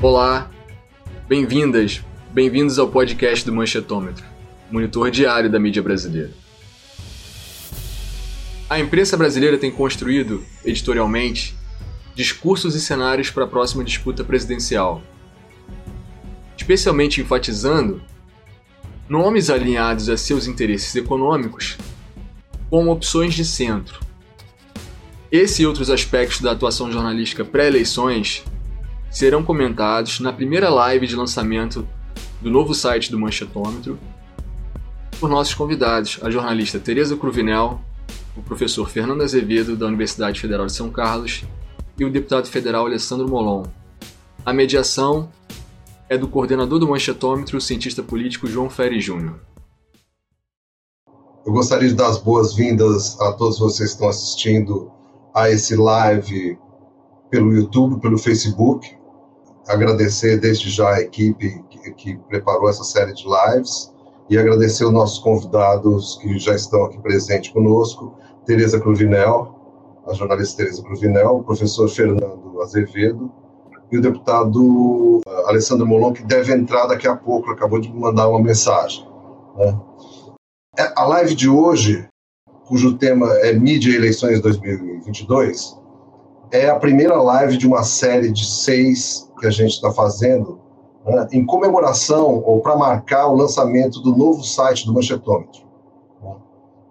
Olá, bem-vindas, bem-vindos ao podcast do Manchetômetro, monitor diário da mídia brasileira. A imprensa brasileira tem construído, editorialmente, discursos e cenários para a próxima disputa presidencial, especialmente enfatizando nomes alinhados a seus interesses econômicos como opções de centro. Esse e outros aspectos da atuação jornalística pré-eleições serão comentados na primeira live de lançamento do novo site do Manchetômetro por nossos convidados, a jornalista Tereza Cruvinel, o professor Fernando Azevedo, da Universidade Federal de São Carlos, e o deputado federal Alessandro Molon. A mediação é do coordenador do Manchetômetro, o cientista político João Ferri Júnior. Eu gostaria de dar as boas-vindas a todos vocês que estão assistindo a esse live pelo YouTube, pelo Facebook agradecer desde já a equipe que, que, preparou essa série de lives e agradecer os nossos convidados que já estão aqui presentes conosco, Tereza Cruvinel, a jornalista Tereza Cruvinel, o professor Fernando Azevedo e o deputado uh, Alessandro Molon, que deve entrar daqui a pouco, acabou de mandar uma mensagem. Né? É, a live de hoje, cujo tema é Mídia e Eleições 2022, é a primeira live de uma série de seis que a gente está fazendo né, em comemoração ou para marcar o lançamento do novo site do Manchetômetro.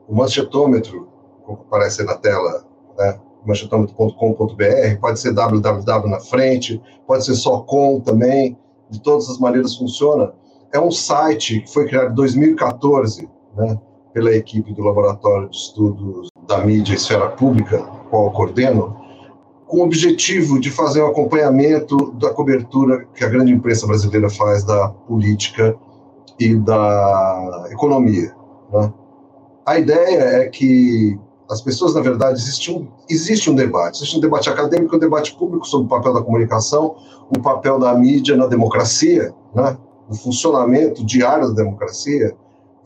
O Manchetômetro, como aparece na tela, né, manchetômetro.com.br, pode ser www na frente, pode ser só com também, de todas as maneiras funciona. É um site que foi criado em 2014 né, pela equipe do Laboratório de Estudos da Mídia e Esfera Pública, qual eu coordeno, com o objetivo de fazer um acompanhamento da cobertura que a grande imprensa brasileira faz da política e da economia. Né? A ideia é que as pessoas, na verdade, existe um, existe um debate, existe um debate acadêmico, um debate público sobre o papel da comunicação, o papel da mídia na democracia, né? o funcionamento diário da democracia,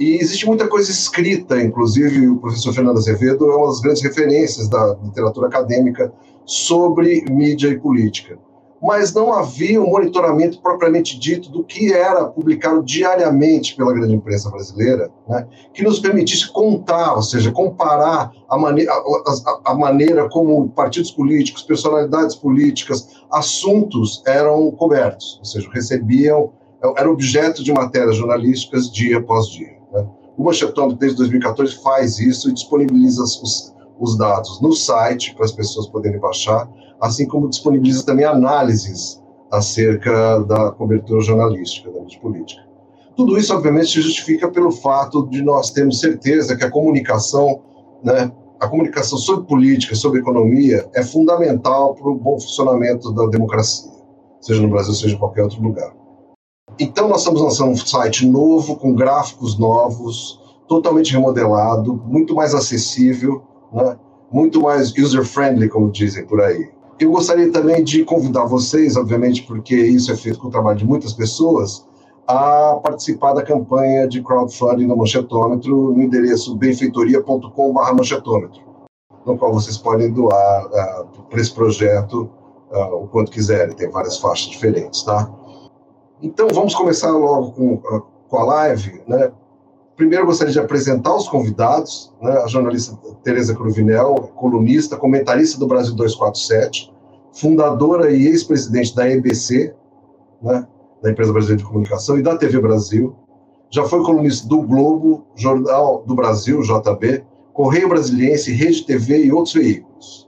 e existe muita coisa escrita, inclusive o professor Fernando Azevedo é uma das grandes referências da literatura acadêmica sobre mídia e política. Mas não havia um monitoramento propriamente dito do que era publicado diariamente pela grande imprensa brasileira, né, que nos permitisse contar, ou seja, comparar a, mane a, a, a maneira como partidos políticos, personalidades políticas, assuntos eram cobertos, ou seja, recebiam, era objeto de matérias jornalísticas dia após dia. O Manchetômetro, desde 2014, faz isso e disponibiliza os, os dados no site para as pessoas poderem baixar, assim como disponibiliza também análises acerca da cobertura jornalística da mídia política. Tudo isso, obviamente, se justifica pelo fato de nós termos certeza que a comunicação, né, a comunicação sobre política, sobre economia, é fundamental para o bom funcionamento da democracia, seja no Brasil, seja em qualquer outro lugar. Então, nós estamos lançando um site novo, com gráficos novos, totalmente remodelado, muito mais acessível, né? muito mais user-friendly, como dizem por aí. Eu gostaria também de convidar vocês, obviamente, porque isso é feito com o trabalho de muitas pessoas, a participar da campanha de crowdfunding no Manchetômetro no endereço benfeitoria.com.br manchetômetro, no qual vocês podem doar uh, para esse projeto uh, o quanto quiserem, tem várias faixas diferentes, tá? Então, vamos começar logo com, uh, com a live, né? Primeiro, gostaria de apresentar os convidados, né, a jornalista Tereza Cruvinel, colunista, comentarista do Brasil 247, fundadora e ex-presidente da EBC, né, da Empresa Brasileira de Comunicação, e da TV Brasil. Já foi colunista do Globo, Jornal do Brasil, JB, Correio Brasiliense, Rede TV e outros veículos.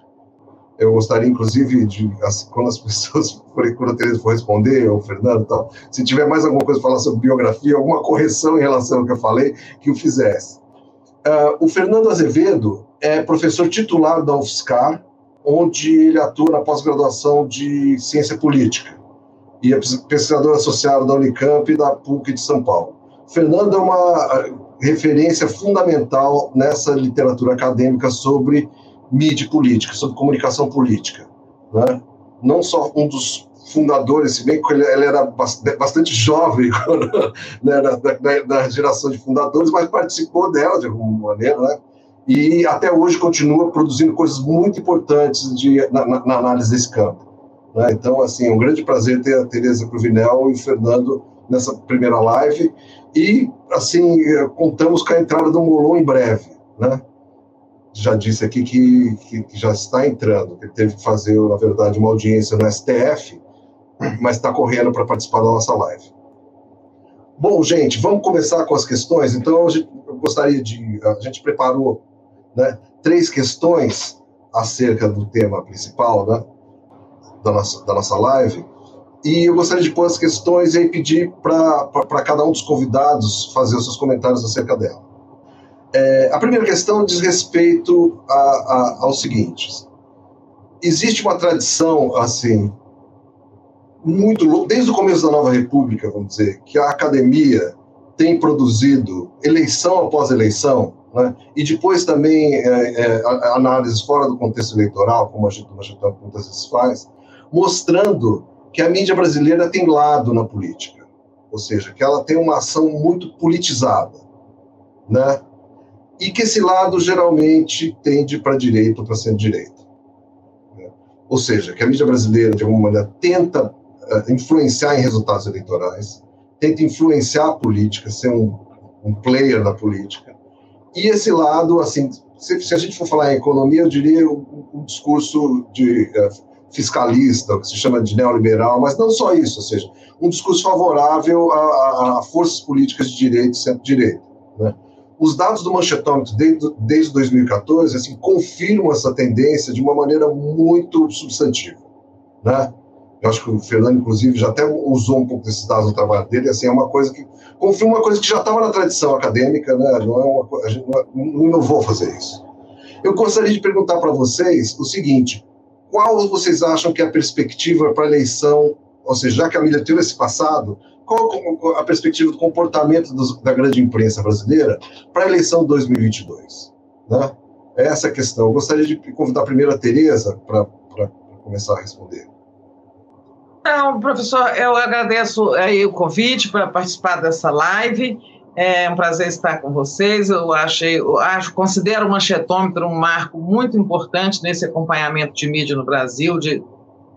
Eu gostaria, inclusive, de, quando as pessoas, quando a Tereza for responder, ou o Fernando tal, se tiver mais alguma coisa para falar sobre biografia, alguma correção em relação ao que eu falei, que o fizesse. Uh, o Fernando Azevedo é professor titular da UFSCar, onde ele atua na pós-graduação de Ciência Política, e é pesquisador associado da Unicamp e da PUC de São Paulo. Fernando é uma ah, referência fundamental nessa literatura acadêmica sobre mídia política, sobre comunicação política. Né? Não só um dos fundadores, se bem que ele, ele era bastante jovem né, da, geração de fundadores, mas participou dela de alguma maneira, né? e até hoje continua produzindo coisas muito importantes de, na, na análise desse campo. Né? Então, assim, é um grande prazer ter a Tereza Cruvinel e o Fernando nessa primeira live. E, assim, contamos com a entrada do Molon em breve. Né? Já disse aqui que, que, que já está entrando, que teve que fazer, na verdade, uma audiência no STF, mas está correndo para participar da nossa live. Bom, gente, vamos começar com as questões. Então, eu gostaria de. A gente preparou né, três questões acerca do tema principal né, da, nossa, da nossa live. E eu gostaria de pôr as questões e pedir para cada um dos convidados fazer os seus comentários acerca dela. É, a primeira questão diz respeito a, a, ao seguinte: existe uma tradição assim muito desde o começo da Nova República, vamos dizer, que a academia tem produzido eleição após eleição, né? e depois também é, é, análises fora do contexto eleitoral, como a gente, a gente muitas vezes faz, mostrando que a mídia brasileira tem lado na política, ou seja, que ela tem uma ação muito politizada, né? E que esse lado geralmente tende para a direita ou para centro-direita. Né? Ou seja, que a mídia brasileira, de alguma maneira, tenta uh, influenciar em resultados eleitorais, tenta influenciar a política, ser um, um player da política. E esse lado, assim, se, se, a gente for falar em economia, eu diria o, o discurso de uh, fiscalista, que se chama de neoliberal, mas não só isso, ou seja, um discurso favorável a, a, a forças políticas de direita e centro-direita. Né? Os dados do Manchetômetro desde, desde 2014 assim, confirmam essa tendência de uma maneira muito substantiva. Né? Eu acho que o Fernando, inclusive, já até usou um pouco desses dados no trabalho dele, assim, é uma coisa que confirma uma coisa que já estava na tradição acadêmica, né? não é uma, a gente não, não inovou fazer isso. Eu gostaria de perguntar para vocês o seguinte: qual vocês acham que é a perspectiva para a eleição, ou seja, já que a mídia teve esse passado, qual a perspectiva do comportamento dos, da grande imprensa brasileira para a eleição de 2022? Né? É essa a questão. Eu gostaria de convidar primeiro a Tereza para começar a responder. Então, professor, eu agradeço aí o convite para participar dessa live. É um prazer estar com vocês. Eu achei, eu acho, considero o manchetômetro um marco muito importante nesse acompanhamento de mídia no Brasil, de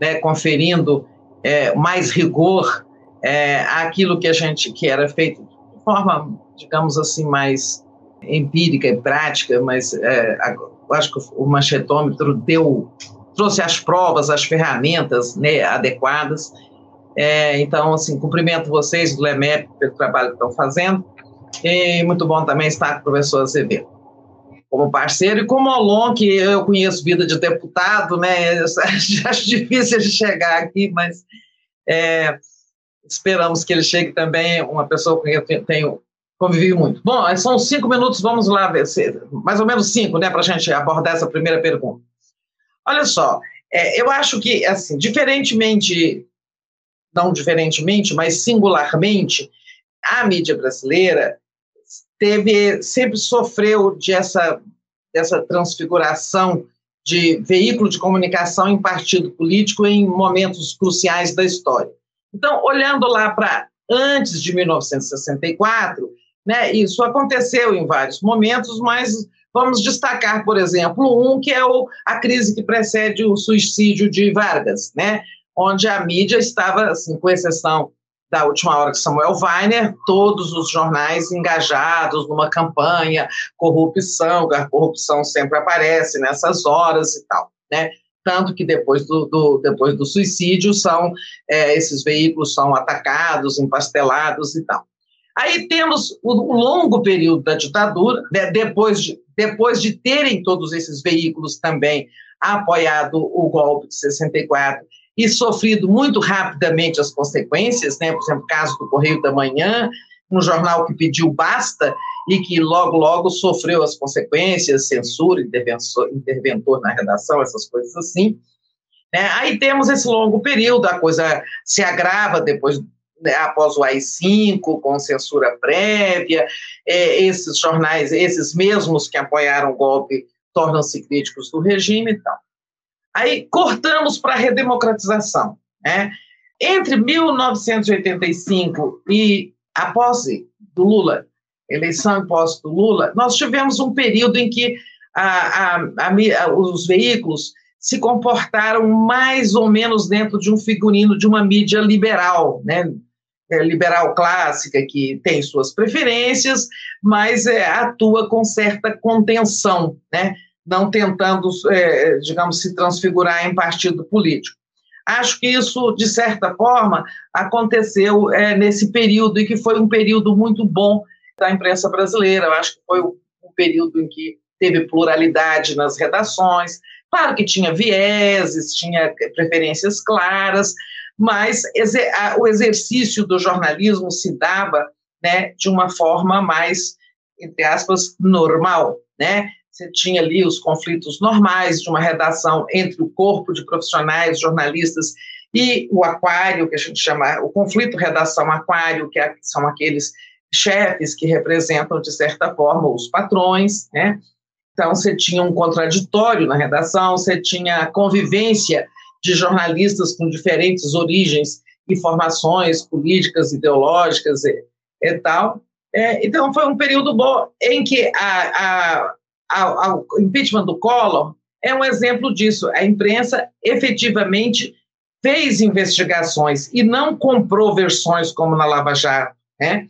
né, conferindo é, mais rigor é, àquilo que a gente que era feito de forma, digamos assim, mais empírica e prática, mas é, acho que o manchetômetro deu trouxe as provas, as ferramentas né, adequadas. É, então, assim, cumprimento vocês do LEMEP pelo trabalho que estão fazendo. E muito bom também estar com o professor Azevedo como parceiro e como Olon, que eu conheço vida de deputado, né? Acho difícil de chegar aqui, mas é, esperamos que ele chegue também, uma pessoa com quem eu tenho convivi muito. Bom, são cinco minutos, vamos lá mais ou menos cinco, né, para a gente abordar essa primeira pergunta. Olha só, é, eu acho que, assim, diferentemente, não diferentemente, mas singularmente, a mídia brasileira teve sempre sofreu dessa dessa transfiguração de veículo de comunicação em partido político em momentos cruciais da história. Então, olhando lá para antes de 1964, né, isso aconteceu em vários momentos, mas vamos destacar, por exemplo, um que é o, a crise que precede o suicídio de Vargas, né, onde a mídia estava, assim, com exceção da última hora que Samuel Weiner, todos os jornais engajados numa campanha, corrupção, a corrupção sempre aparece nessas horas e tal, né? Tanto que depois do, do depois do suicídio são é, esses veículos são atacados, empastelados e tal. Aí temos o, o longo período da ditadura, né, depois, de, depois de terem todos esses veículos também apoiado o golpe de 64 e sofrido muito rapidamente as consequências, né? por exemplo, o caso do Correio da Manhã, um jornal que pediu basta e que logo, logo sofreu as consequências, censura, interventor, na redação, essas coisas assim. É, aí temos esse longo período, a coisa se agrava depois, né, após o AI-5, com censura prévia, é, esses jornais, esses mesmos que apoiaram o golpe, tornam-se críticos do regime e tal. Aí cortamos para a redemocratização. Né? Entre 1985 e a posse do Lula, eleição posse do Lula, nós tivemos um período em que a, a, a, os veículos se comportaram mais ou menos dentro de um figurino de uma mídia liberal, né? É, liberal clássica, que tem suas preferências, mas é, atua com certa contenção, né? não tentando, é, digamos, se transfigurar em partido político. Acho que isso, de certa forma, aconteceu é, nesse período, e que foi um período muito bom da imprensa brasileira. Eu acho que foi um período em que teve pluralidade nas redações, Claro que tinha vieses, tinha preferências claras, mas o exercício do jornalismo se dava né, de uma forma mais, entre aspas, normal. Né? Você tinha ali os conflitos normais de uma redação entre o corpo de profissionais, jornalistas, e o aquário, que a gente chama, o conflito redação-aquário, que é, são aqueles chefes que representam, de certa forma, os patrões, né? Então, você tinha um contraditório na redação, você tinha a convivência de jornalistas com diferentes origens e formações políticas, ideológicas e, e tal. É, então, foi um período bom em que a, o impeachment do Collor é um exemplo disso. A imprensa efetivamente fez investigações e não comprou versões como na Lava Jato. Né?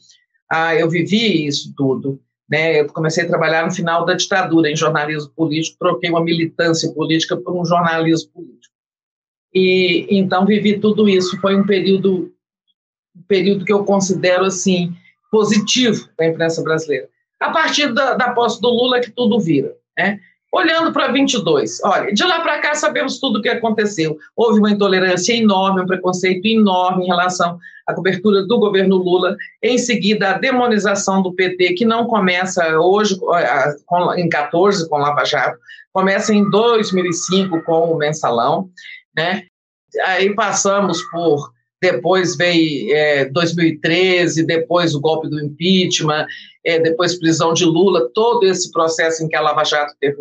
Ah, eu vivi isso tudo. Né? Eu comecei a trabalhar no final da ditadura em jornalismo político, troquei uma militância política por um jornalismo político. E então vivi tudo isso. Foi um período, um período que eu considero assim positivo da imprensa brasileira. A partir da, da posse do Lula que tudo vira, né? Olhando para 22, olha, de lá para cá sabemos tudo o que aconteceu. Houve uma intolerância enorme, um preconceito enorme em relação à cobertura do governo Lula. Em seguida, a demonização do PT, que não começa hoje, em 14, com Lava Jato, começa em 2005 com o Mensalão. Né? Aí passamos por depois veio é, 2013, depois o golpe do impeachment, é, depois prisão de Lula, todo esse processo em que a Lava Jato teve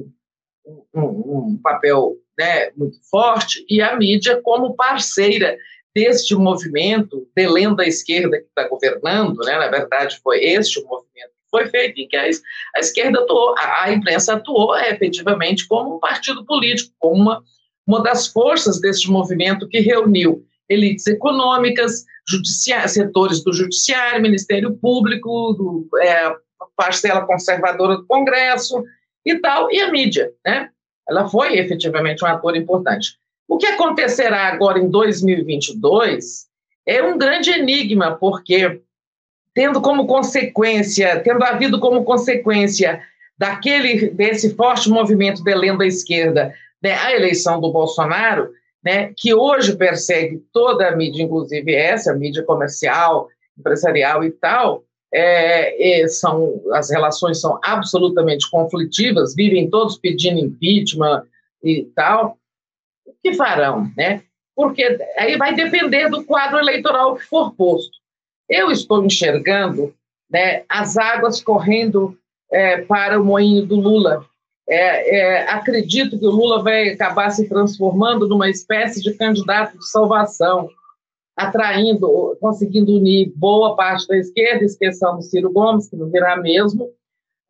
um, um papel né, muito forte, e a mídia como parceira deste movimento, de lenda esquerda que está governando, né, na verdade foi este o movimento que foi feito em que a, a esquerda atuou, a, a, imprensa atuou é, efetivamente como um partido político, como uma, uma das forças deste movimento que reuniu elites econômicas, setores do judiciário, Ministério Público, do, é, parcela conservadora do Congresso, e tal, e a mídia, né? Ela foi efetivamente um ator importante. O que acontecerá agora em 2022 é um grande enigma, porque tendo como consequência, tendo havido como consequência daquele desse forte movimento de lenda esquerda, né, a eleição do Bolsonaro, né, que hoje persegue toda a mídia, inclusive essa, a mídia comercial, empresarial e tal, é, são, as relações são absolutamente conflitivas, vivem todos pedindo impeachment e tal, o que farão, né? Porque aí vai depender do quadro eleitoral que for posto. Eu estou enxergando né, as águas correndo é, para o moinho do Lula. É, é, acredito que o Lula vai acabar se transformando numa espécie de candidato de salvação atraindo, conseguindo unir boa parte da esquerda, esqueçando Ciro Gomes, que não virá mesmo,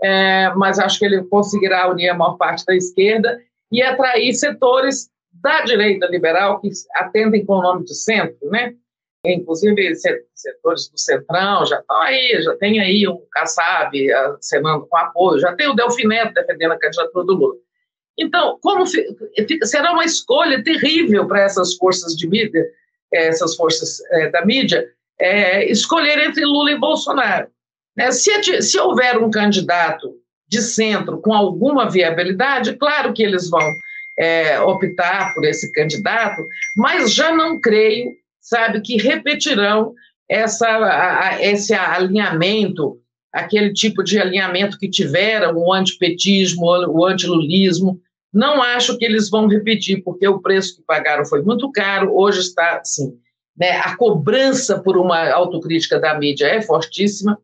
é, mas acho que ele conseguirá unir a maior parte da esquerda e atrair setores da direita liberal que atendem com o nome de centro, né? Inclusive setores do Centrão já estão aí, já tem aí um Kassab acenando com apoio, já tem o Delfineto defendendo a candidatura do Lula. Então, como será uma escolha terrível para essas forças de mídia essas forças é, da mídia, é, escolher entre Lula e Bolsonaro. Né? Se, se houver um candidato de centro com alguma viabilidade, claro que eles vão é, optar por esse candidato, mas já não creio, sabe, que repetirão essa, a, esse alinhamento, aquele tipo de alinhamento que tiveram o antipetismo, o antilulismo, não acho que eles vão repetir, porque o preço que pagaram foi muito caro, hoje está assim. Né, a cobrança por uma autocrítica da mídia é fortíssima.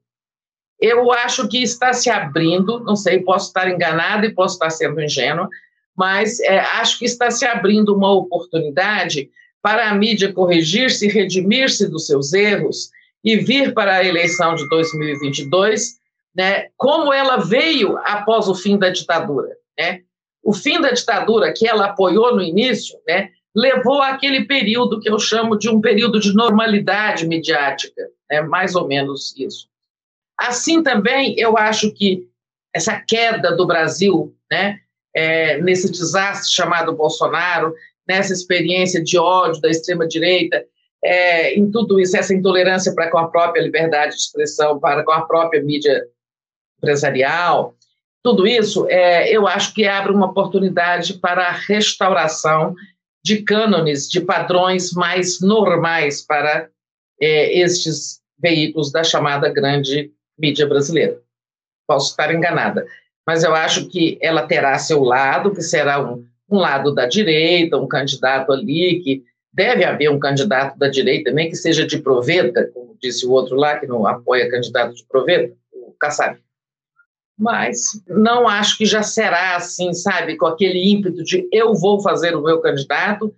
Eu acho que está se abrindo, não sei, posso estar enganada e posso estar sendo ingênua, mas é, acho que está se abrindo uma oportunidade para a mídia corrigir-se, redimir-se dos seus erros e vir para a eleição de 2022, né, como ela veio após o fim da ditadura. Né? O fim da ditadura, que ela apoiou no início, né, levou àquele período que eu chamo de um período de normalidade midiática, é mais ou menos isso. Assim também, eu acho que essa queda do Brasil, né, é, nesse desastre chamado Bolsonaro, nessa experiência de ódio da extrema-direita, é, em tudo isso, essa intolerância para com a própria liberdade de expressão, para com a própria mídia empresarial, tudo isso, é, eu acho que abre uma oportunidade para a restauração de cânones, de padrões mais normais para é, estes veículos da chamada grande mídia brasileira. Posso estar enganada, mas eu acho que ela terá seu lado, que será um, um lado da direita, um candidato ali, que deve haver um candidato da direita, nem que seja de proveta, como disse o outro lá, que não apoia candidato de proveta, o Kassab mas não acho que já será assim, sabe, com aquele ímpeto de eu vou fazer o meu candidato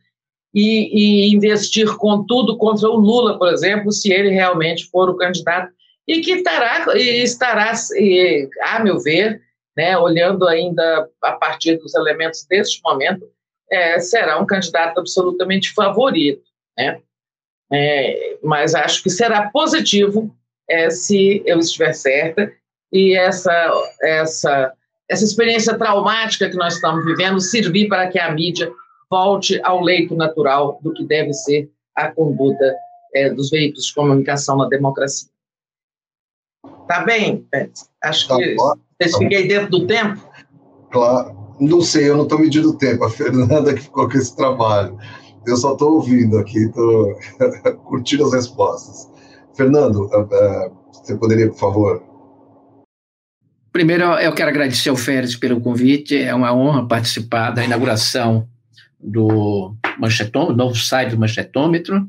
e, e, investir com tudo contra o Lula, por exemplo, se ele realmente for o candidato, e que estará, estará e, a meu ver, né, olhando ainda a partir dos elementos deste momento, é, será um candidato absolutamente favorito, né? É, mas acho que será positivo é, se eu estiver certa e essa, essa, essa experiência traumática que nós estamos vivendo servir para que a mídia volte ao leito natural do que deve ser a conduta é, dos veículos de comunicação na democracia. Tá bem, Acho tá que bom. fiquei dentro do tempo. Claro. Não sei, eu não estou medindo o tempo. A Fernanda que ficou com esse trabalho. Eu só estou ouvindo aqui, estou curtindo as respostas. Fernando, eh, eh, você poderia, por favor, Primeiro, eu quero agradecer ao Férez pelo convite. É uma honra participar da inauguração do Manchetômetro, novo site do Manchetômetro,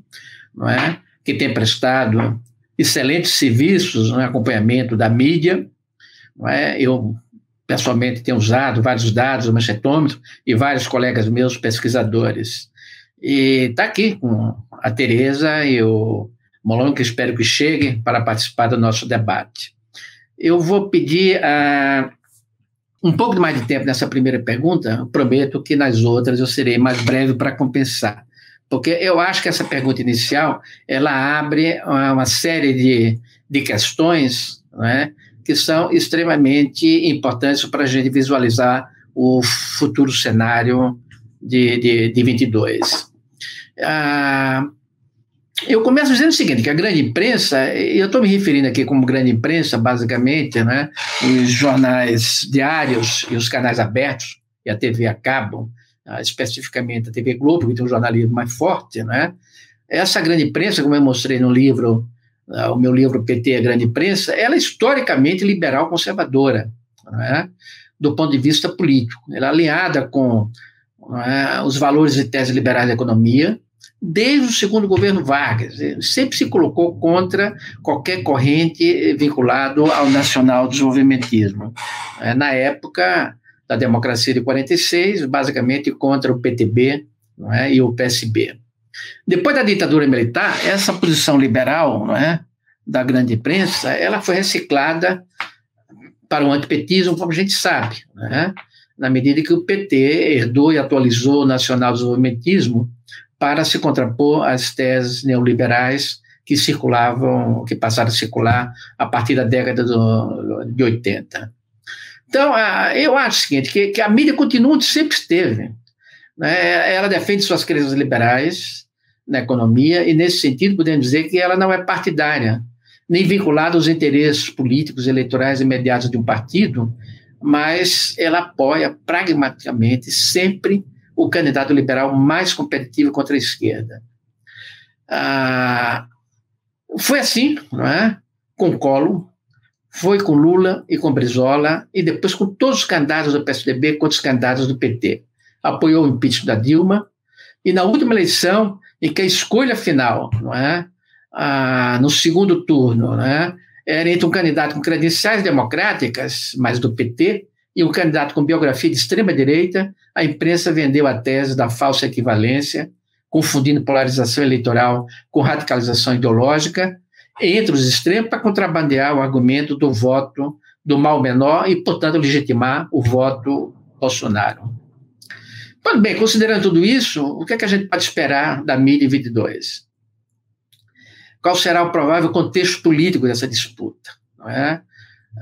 não é? que tem prestado excelentes serviços no acompanhamento da mídia. Não é? Eu, pessoalmente, tenho usado vários dados do Manchetômetro e vários colegas meus pesquisadores. E está aqui com a Tereza e o Molon, que espero que chegue para participar do nosso debate. Eu vou pedir uh, um pouco mais de tempo nessa primeira pergunta. Eu prometo que nas outras eu serei mais breve para compensar. Porque eu acho que essa pergunta inicial ela abre uma série de, de questões né, que são extremamente importantes para a gente visualizar o futuro cenário de, de, de 22. Ah, eu começo dizendo o seguinte, que a grande imprensa, eu estou me referindo aqui como grande imprensa, basicamente, né, os jornais diários e os canais abertos, e a TV a cabo, ah, especificamente a TV Globo, que tem um jornalismo mais forte, né, essa grande imprensa, como eu mostrei no livro, ah, o meu livro PT, a Grande Imprensa, ela é historicamente liberal conservadora, né, do ponto de vista político. Ela é alinhada com né, os valores e teses liberais da economia, desde o segundo governo Vargas. Sempre se colocou contra qualquer corrente vinculado ao nacional desenvolvimentismo. É, na época da democracia de 46, basicamente contra o PTB é, e o PSB. Depois da ditadura militar, essa posição liberal é, da grande imprensa, ela foi reciclada para o antipetismo, como a gente sabe, é, na medida que o PT herdou e atualizou o nacional desenvolvimentismo para se contrapor às teses neoliberais que circulavam, que passaram a circular a partir da década do, de 80. Então, eu acho o seguinte, que, que a mídia continua onde sempre esteve. Né? Ela defende suas crenças liberais na economia e, nesse sentido, podemos dizer que ela não é partidária, nem vinculada aos interesses políticos eleitorais imediatos de um partido, mas ela apoia pragmaticamente sempre o candidato liberal mais competitivo contra a esquerda. Ah, foi assim, não é? Com Collor, foi com Lula e com Brizola, e depois com todos os candidatos do PSDB contra os candidatos do PT. Apoiou o impeachment da Dilma, e na última eleição, em que a escolha final, não é? Ah, no segundo turno, não é? era entre um candidato com credenciais democráticas, mas do PT, e um candidato com biografia de extrema-direita, a imprensa vendeu a tese da falsa equivalência, confundindo polarização eleitoral com radicalização ideológica, entre os extremos para contrabandear o argumento do voto do mal menor e, portanto, legitimar o voto Bolsonaro. Pois bem, considerando tudo isso, o que, é que a gente pode esperar da mídia em 22? Qual será o provável contexto político dessa disputa? Não é?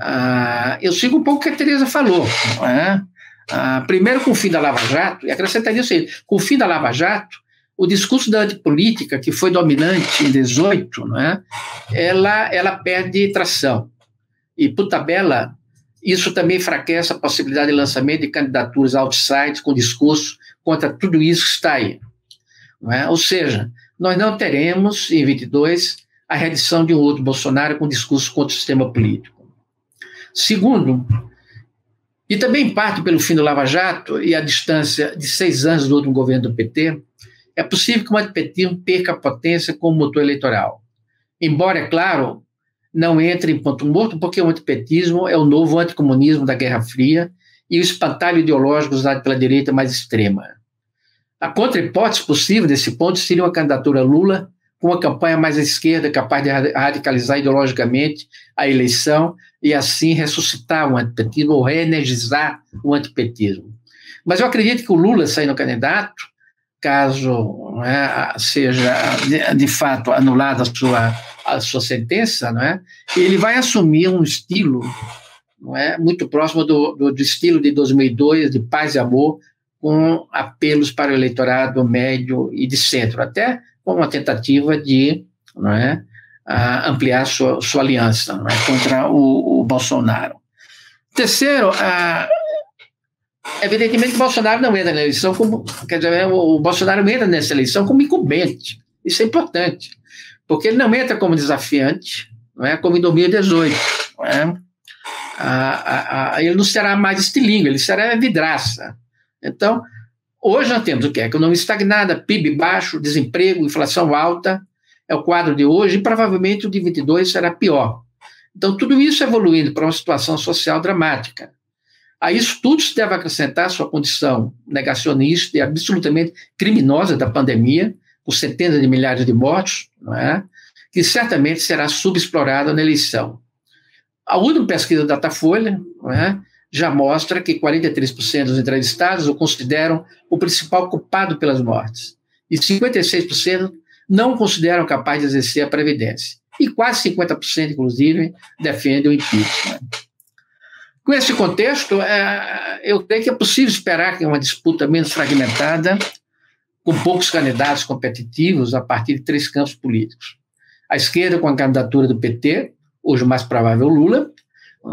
Ah, eu sigo um pouco o que a Tereza falou. Não é? Ah, primeiro, com o fim da Lava Jato, e acrescentaria o seguinte: com o fim da Lava Jato, o discurso da antipolítica, que foi dominante em 18, não é? ela, ela perde tração. E, por tabela, isso também enfraquece a possibilidade de lançamento de candidaturas outside com discurso contra tudo isso que está aí. É? Ou seja, nós não teremos, em 22, a reedição de um outro Bolsonaro com discurso contra o sistema político. Segundo, e também parte pelo fim do Lava Jato e a distância de seis anos do último governo do PT, é possível que o antipetismo perca potência como motor eleitoral. Embora, é claro, não entre em ponto morto, porque o antipetismo é o novo anticomunismo da Guerra Fria e o espantalho ideológico usado pela direita mais extrema. A contra-hipótese possível desse ponto seria uma candidatura Lula com uma campanha mais à esquerda, capaz de radicalizar ideologicamente a eleição e assim ressuscitar o antipetismo ou reenergizar o antipetismo. Mas eu acredito que o Lula saindo candidato, caso é, seja de, fato anulada a sua, a sua sentença, não é? ele vai assumir um estilo não é? muito próximo do, do, do estilo de 2002, de paz e amor, com apelos para o eleitorado médio e de centro, até com uma tentativa de é, ampliar sua, sua aliança é, contra o, o, Bolsonaro. Terceiro, evidentemente o Bolsonaro não entra na eleição como, quer dizer, o Bolsonaro entra nessa eleição como incumbente, isso é importante, porque ele não entra como desafiante, não é, como em 2018, não é? ele não será mais estilingue, ele será vidraça. Então, hoje nós temos o que? Economia estagnada, PIB baixo, desemprego, inflação alta, é o quadro de hoje, e provavelmente o de 22 será pior. Então, tudo isso evoluindo para uma situação social dramática. A isso tudo se deve acrescentar sua condição negacionista e absolutamente criminosa da pandemia, com centenas de milhares de mortos, não é? que certamente será subexplorada na eleição. A última pesquisa da Datafolha é, já mostra que 43% dos entrevistados o consideram o principal culpado pelas mortes e 56% não o consideram capaz de exercer a previdência. E quase 50%, inclusive, defendem o impeachment. Com esse contexto, é, eu creio que é possível esperar que uma disputa menos fragmentada, com poucos candidatos competitivos a partir de três campos políticos. A esquerda com a candidatura do PT, hoje o mais provável Lula,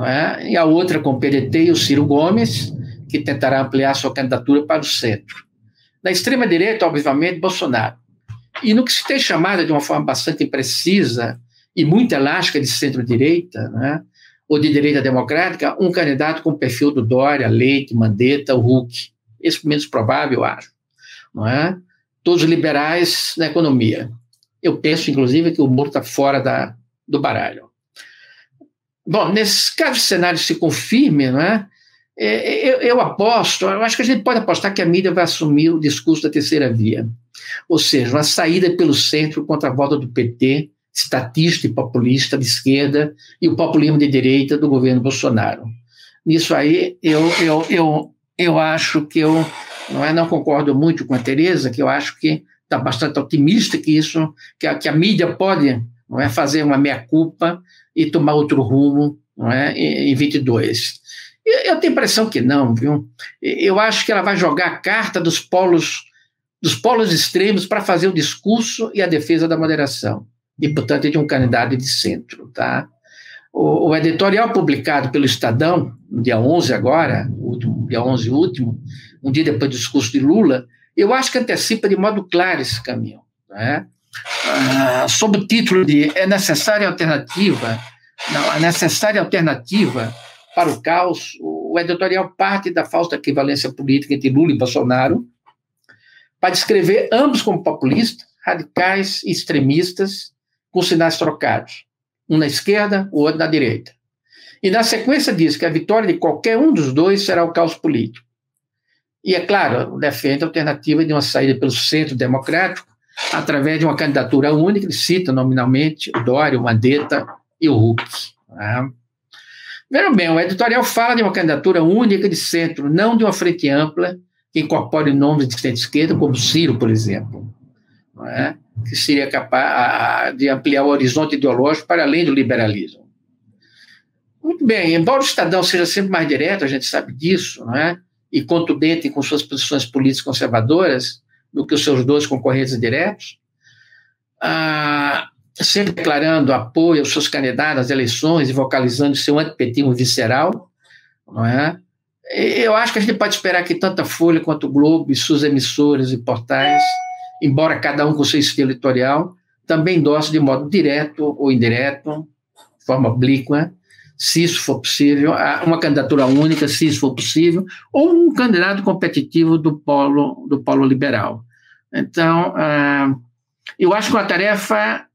é? e a outra com o PDT e o Ciro Gomes, que tentará ampliar sua candidatura para o centro. Na extrema-direita, obviamente, Bolsonaro. E no que se tem chamado de uma forma bastante imprecisa e muito elástica de centro-direita, né, ou de direita democrática, um candidato com o perfil do Dória, Leite, Mandetta, Huck. Esse menos provável, eu acho. Não é? Todos liberais na economia. Eu penso, inclusive, que o Moro está fora da, do baralho. Bom, nesse caso o cenário se confirme, não é? é? Eu, eu, aposto, eu acho que a gente pode apostar que a mídia vai assumir o discurso da terceira via. Ou seja, uma saída pelo centro contra a volta do PT, estatista e populista de esquerda, e o populismo de direita do governo Bolsonaro. Nisso aí, eu, eu, eu, eu acho que eu não, é, não concordo muito com a Tereza, que eu acho que está bastante otimista que isso, que a, que a mídia pode não é, fazer uma meia-culpa e tomar outro rumo não é, em 22. Eu tenho a impressão que não, viu? Eu acho que ela vai jogar a carta dos polos, dos polos extremos para fazer o discurso e a defesa da moderação. E, portanto, é de um candidato de centro, tá? O, o, editorial publicado pelo Estadão, no dia 11 agora, último, dia 11 último, um dia depois do discurso de Lula, eu acho que antecipa de modo claro esse caminho. Né? Ah, sob o título de É necessária alternativa, não, a necessária alternativa para o caos, o editorial parte da falsa equivalência política entre Lula e Bolsonaro para descrever ambos como populistas, radicais e extremistas, com sinais trocados, um na esquerda, o outro na direita. E na sequência diz que a vitória de qualquer um dos dois será o caos político. E, é claro, defende a alternativa de uma saída pelo centro democrático, através de uma candidatura única, ele cita nominalmente o Dória, o Mandetta e o Huck. Né? Vejam bem, o editorial fala de uma candidatura única de centro, não de uma frente ampla, que incorpore nomes de centro-esquerda, como Ciro, por exemplo, é? que seria capaz de ampliar o horizonte ideológico para além do liberalismo. Muito bem, embora o Estadão seja sempre mais direto, a gente sabe disso, não é? e contundente com suas posições políticas conservadoras do que os seus dois concorrentes diretos, ah, sempre declarando apoio aos seus candidatos às eleições e vocalizando seu antipetismo visceral, não é? Eu acho que a gente pode esperar que tanto a Folha quanto o Globo e suas emissoras e portais, embora cada um com seu estilo editorial, também endossem de modo direto ou indireto, de forma oblíqua, se isso for possível, uma candidatura única, se isso for possível, ou um candidato competitivo do polo, do polo liberal. Então, uh, eu acho que uma tarefa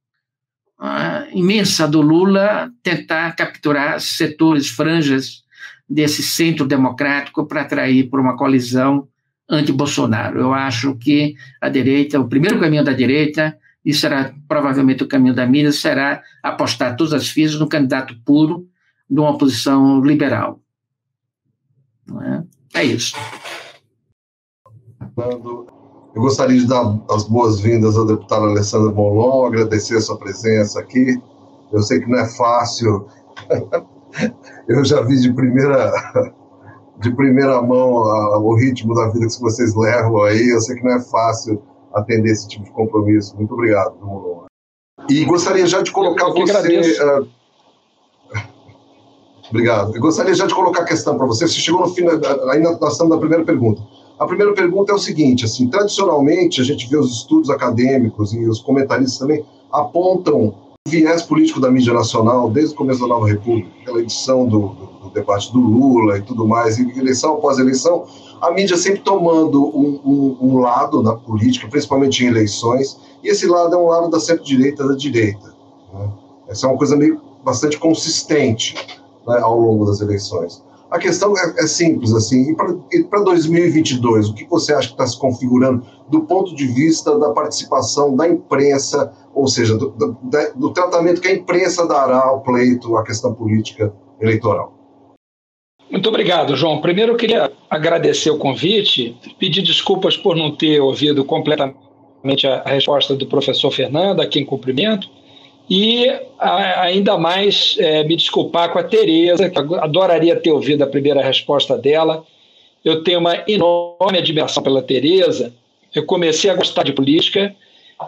uh, imensa do Lula tentar capturar setores, franjas desse centro democrático para atrair por uma colisão anti-Bolsonaro. Eu acho que a direita, o primeiro caminho da direita, e será provavelmente o caminho da mídia, será apostar todas as fichas no candidato puro, de uma posição liberal. É? é? isso. Eu gostaria de dar as boas-vindas ao deputado Alessandro Molon, agradecer a sua presença aqui. Eu sei que não é fácil. Eu já vi de primeira de primeira mão o ritmo da vida que vocês levam aí. Eu sei que não é fácil atender esse tipo de compromisso. Muito obrigado, Molon. E gostaria já de colocar você Obrigado. Eu gostaria já de colocar a questão para você. Você chegou no fim, ainda estamos na primeira pergunta. A primeira pergunta é o seguinte: assim, tradicionalmente a gente vê os estudos acadêmicos e os comentaristas também apontam o viés político da mídia nacional desde o começo da Nova República, aquela edição do, do, do debate do Lula e tudo mais, e eleição após eleição, a mídia sempre tomando um, um, um lado na política, principalmente em eleições, e esse lado é um lado da centro-direita da direita. Né? Essa é uma coisa meio bastante consistente né, ao longo das eleições. A questão é, é simples, assim, e para 2022, o que você acha que está se configurando do ponto de vista da participação da imprensa, ou seja, do, do, do tratamento que a imprensa dará ao pleito, à questão política eleitoral? Muito obrigado, João. Primeiro, eu queria agradecer o convite, pedir desculpas por não ter ouvido completamente a resposta do professor Fernando, a quem cumprimento, e a, ainda mais é, me desculpar com a Tereza, que adoraria ter ouvido a primeira resposta dela. Eu tenho uma enorme admiração pela Tereza. Eu comecei a gostar de política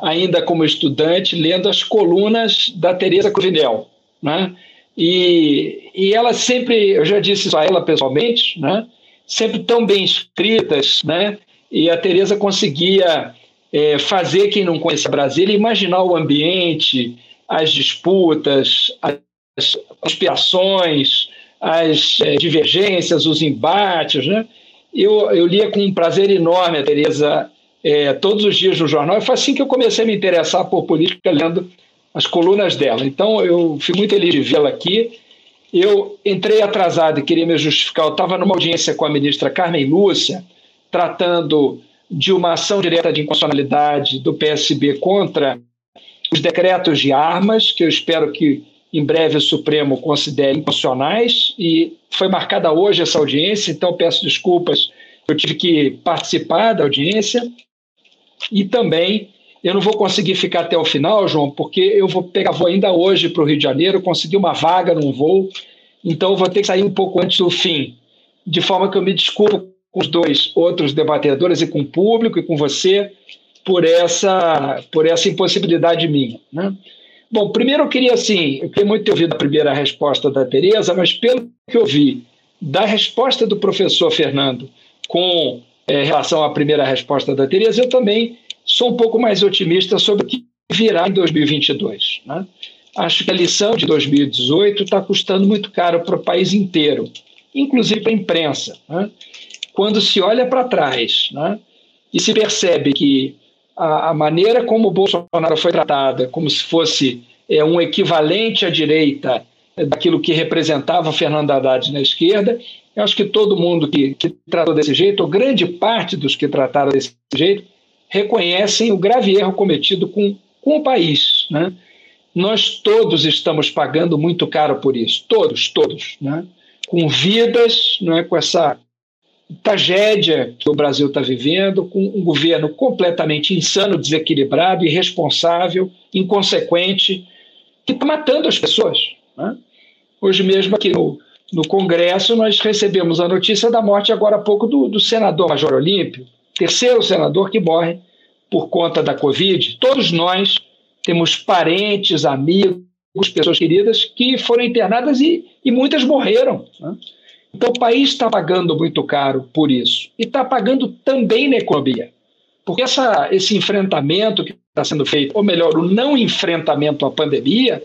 ainda como estudante, lendo as colunas da Tereza Cruvinel, né? E, e ela sempre, eu já disse isso a ela pessoalmente, né? Sempre tão bem escritas, né? E a Tereza conseguia é, fazer quem não conhecia Brasília imaginar o ambiente, as disputas, as conspirações, as é, divergências, os embates. Né? Eu, eu lia com um prazer enorme a Tereza é, todos os dias no jornal, e foi assim que eu comecei a me interessar por política, lendo as colunas dela. Então, eu fui muito feliz de vê-la aqui. Eu entrei atrasado e queria me justificar. Eu estava numa audiência com a ministra Carmen Lúcia, tratando de uma ação direta de inconstitucionalidade do PSB contra os decretos de armas, que eu espero que em breve o Supremo considere inconstitucionais, e foi marcada hoje essa audiência, então peço desculpas, eu tive que participar da audiência, e também eu não vou conseguir ficar até o final, João, porque eu vou pegar voo ainda hoje para o Rio de Janeiro, consegui uma vaga num voo, então vou ter que sair um pouco antes do fim, de forma que eu me desculpo com os dois outros debatedores e com o público e com você, por essa, por essa impossibilidade minha. Né? Bom, primeiro eu queria, assim, eu queria muito ter ouvido a primeira resposta da Tereza, mas pelo que eu vi da resposta do professor Fernando com é, relação à primeira resposta da Tereza, eu também sou um pouco mais otimista sobre o que virá em 2022. Né? Acho que a lição de 2018 está custando muito caro para o país inteiro, inclusive para a imprensa. Né? Quando se olha para trás né, e se percebe que a, a maneira como o Bolsonaro foi tratada, como se fosse é, um equivalente à direita daquilo que representava Fernando Haddad na esquerda. Eu acho que todo mundo que, que tratou desse jeito, ou grande parte dos que trataram desse jeito, reconhecem o grave erro cometido com, com o país. Né? Nós todos estamos pagando muito caro por isso, todos, todos, né? com vidas, não é? com essa tragédia que o Brasil está vivendo, com um governo completamente insano, desequilibrado, irresponsável, inconsequente, que está matando as pessoas. Né? Hoje mesmo, aqui no, no Congresso, nós recebemos a notícia da morte, agora há pouco, do, do senador Major Olímpio, terceiro senador que morre por conta da Covid. Todos nós temos parentes, amigos, pessoas queridas que foram internadas e, e muitas morreram. Né? Então, o país está pagando muito caro por isso. E está pagando também na economia. Porque essa, esse enfrentamento que está sendo feito, ou melhor, o não enfrentamento à pandemia,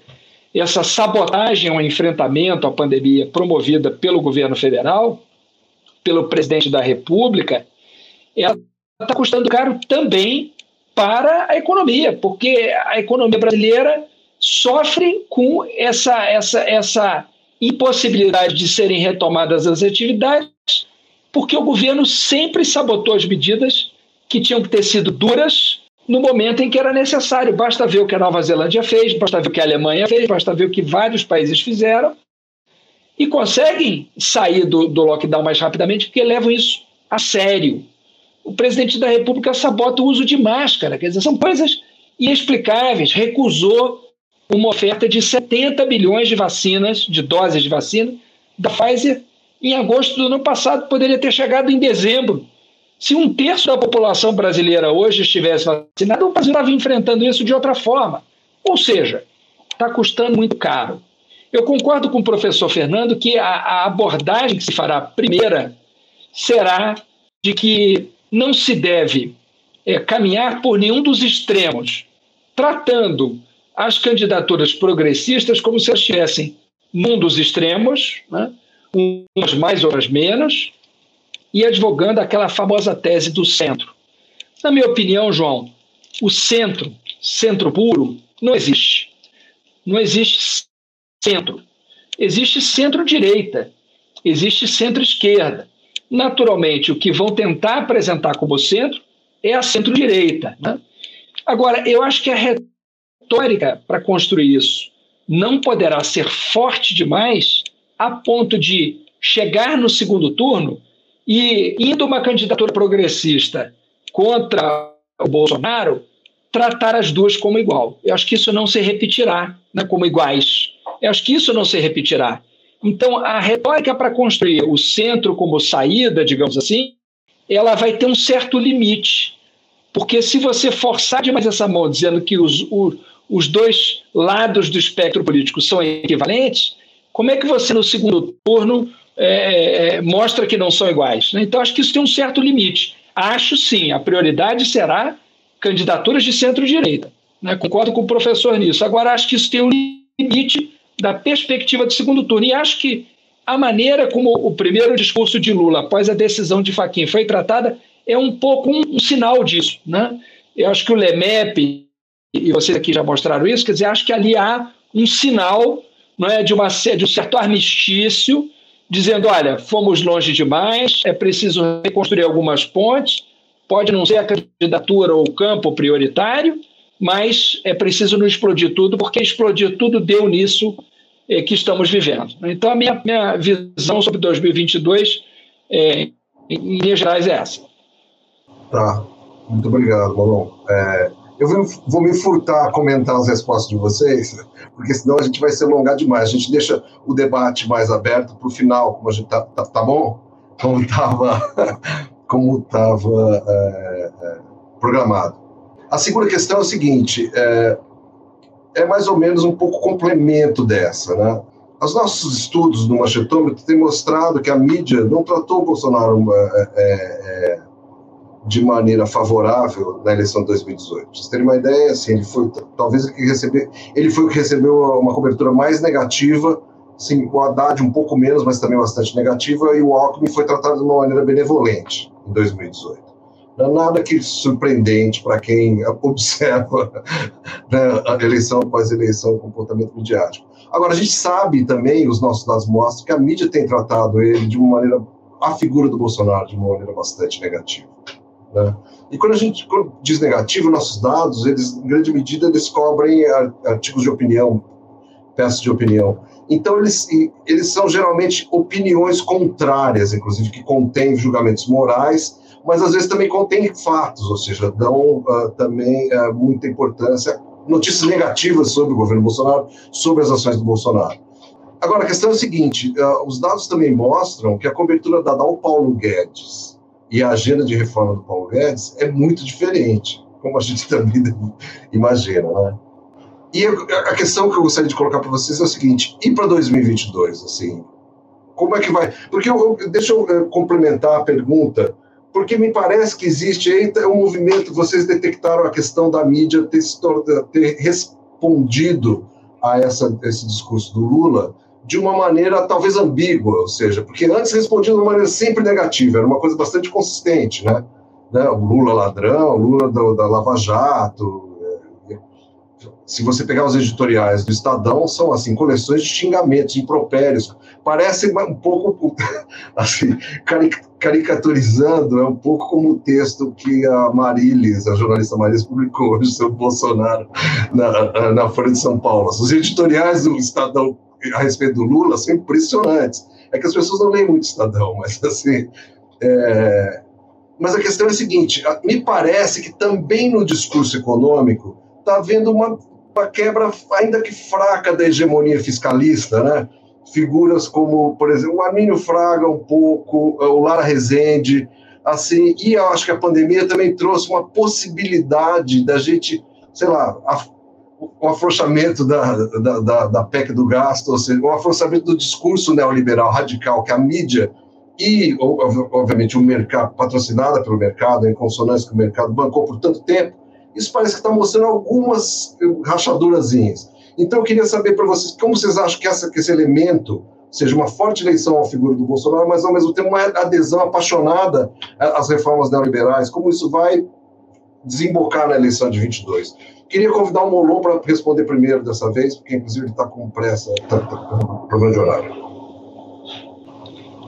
essa sabotagem ao enfrentamento à pandemia promovida pelo governo federal, pelo presidente da República, ela está custando caro também para a economia, porque a economia brasileira sofre com essa, essa, essa impossibilidade de serem retomadas as atividades, porque o governo sempre sabotou as medidas que tinham que ter sido duras no momento em que era necessário. Basta ver o que a Nova Zelândia fez, basta ver o que a Alemanha fez, basta ver o que vários países fizeram e conseguem sair do, do lockdown mais rapidamente porque levam isso a sério. O presidente da República sabota o uso de máscara, quer dizer, são coisas inexplicáveis. Recusou uma oferta de 70 bilhões de vacinas, de doses de vacina, da Pfizer em agosto do ano passado, poderia ter chegado em dezembro. Se um terço da população brasileira hoje estivesse vacinada, o Brasil estava enfrentando isso de outra forma. Ou seja, está custando muito caro. Eu concordo com o professor Fernando que a, a abordagem que se fará primeira será de que não se deve é, caminhar por nenhum dos extremos, tratando as candidaturas progressistas como se elas estivessem num dos extremos, né? umas mais, outras menos, e advogando aquela famosa tese do centro. Na minha opinião, João, o centro, centro puro, não existe. Não existe centro. Existe centro-direita, existe centro-esquerda. Naturalmente, o que vão tentar apresentar como centro é a centro-direita. Né? Agora, eu acho que a retórica para construir isso não poderá ser forte demais a ponto de chegar no segundo turno e, indo uma candidatura progressista contra o Bolsonaro, tratar as duas como igual. Eu acho que isso não se repetirá né, como iguais. Eu acho que isso não se repetirá. Então, a retórica para construir o centro como saída, digamos assim, ela vai ter um certo limite. Porque se você forçar demais essa mão dizendo que os, os dois lados do espectro político são equivalentes, como é que você, no segundo turno, é, é, mostra que não são iguais? Né? Então, acho que isso tem um certo limite. Acho sim, a prioridade será candidaturas de centro-direita. Né? Concordo com o professor nisso. Agora, acho que isso tem um limite da perspectiva do segundo turno. E acho que a maneira como o primeiro discurso de Lula, após a decisão de Fachin, foi tratada, é um pouco um, um sinal disso. Né? Eu acho que o LEMEP e vocês aqui já mostraram isso, quer dizer, acho que ali há um sinal não é, de, uma, de um certo armistício, dizendo: olha, fomos longe demais, é preciso reconstruir algumas pontes, pode não ser a candidatura ou o campo prioritário, mas é preciso não explodir tudo, porque explodir tudo deu nisso é, que estamos vivendo. Então, a minha, minha visão sobre 2022, é, em linhas gerais, é essa. Tá, muito obrigado, Malon. É, eu vou, me furtar a comentar as respostas de vocês, porque senão a gente vai se alongar demais. A gente deixa o debate mais aberto para o final, como a gente tá, tá, tá bom? Como estava como tava, é, é, programado. A segunda questão é o seguinte: é, é, mais ou menos um pouco complemento dessa, né? Os nossos estudos no machetômetro têm mostrado que a mídia não tratou o Bolsonaro é, é, é de maneira favorável na eleição de 2018. Pra vocês terem uma ideia, assim, ele foi talvez que recebeu, ele foi o que recebeu uma cobertura mais negativa, sim, o Haddad um pouco menos, mas também bastante negativa, e o Alckmin foi tratado de uma maneira benevolente em 2018. Não é nada que surpreendente para quem observa né, a eleição após eleição, o comportamento midiático. Agora, a gente sabe também, os nossos dados mostram, que a mídia tem tratado ele de uma maneira, a figura do Bolsonaro, de uma maneira bastante negativa. Né? E quando a gente quando diz negativo, nossos dados, eles, em grande medida, eles cobrem artigos de opinião, peças de opinião. Então, eles, eles são geralmente opiniões contrárias, inclusive, que contêm julgamentos morais, mas às vezes também contêm fatos, ou seja, dão uh, também uh, muita importância, notícias negativas sobre o governo Bolsonaro, sobre as ações do Bolsonaro. Agora, a questão é a seguinte: uh, os dados também mostram que a cobertura dada ao Paulo Guedes e a agenda de reforma do Paulo Guedes é muito diferente, como a gente também imagina, né? E a questão que eu gostaria de colocar para vocês é o seguinte: e para 2022, assim, como é que vai? Porque eu, deixa eu eh, complementar a pergunta, porque me parece que existe aí um movimento. Vocês detectaram a questão da mídia ter, ter respondido a essa, esse discurso do Lula de uma maneira talvez ambígua, ou seja, porque antes respondia de uma maneira sempre negativa, era uma coisa bastante consistente, né? né? O Lula ladrão, o Lula do, da Lava Jato, se você pegar os editoriais do Estadão, são assim coleções de xingamentos, impropérios. Parece um pouco, assim, caricaturizando, é um pouco como o texto que a Marilis, a jornalista Marilis, publicou hoje sobre Bolsonaro na, na Folha de São Paulo. Os editoriais do Estadão a respeito do Lula são impressionantes. É que as pessoas não leem muito Estadão, mas assim. É... Mas a questão é a seguinte: me parece que também no discurso econômico está havendo uma uma quebra, ainda que fraca, da hegemonia fiscalista, né? Figuras como, por exemplo, o Armínio Fraga, um pouco, o Lara Rezende, assim, e eu acho que a pandemia também trouxe uma possibilidade da gente, sei lá, a, o afrouxamento da, da, da, da PEC do gasto, ou seja, o afrouxamento do discurso neoliberal radical que a mídia e, obviamente, o mercado, patrocinada pelo mercado, em consonância com o mercado, bancou por tanto tempo, isso parece que está mostrando algumas rachadurazinhas. Então, eu queria saber para vocês como vocês acham que, essa, que esse elemento seja uma forte eleição à figura do Bolsonaro, mas ao mesmo tempo uma adesão apaixonada às reformas neoliberais, como isso vai desembocar na eleição de 22. Queria convidar o Molon para responder primeiro dessa vez, porque inclusive ele está com pressa, está tá com problema de horário.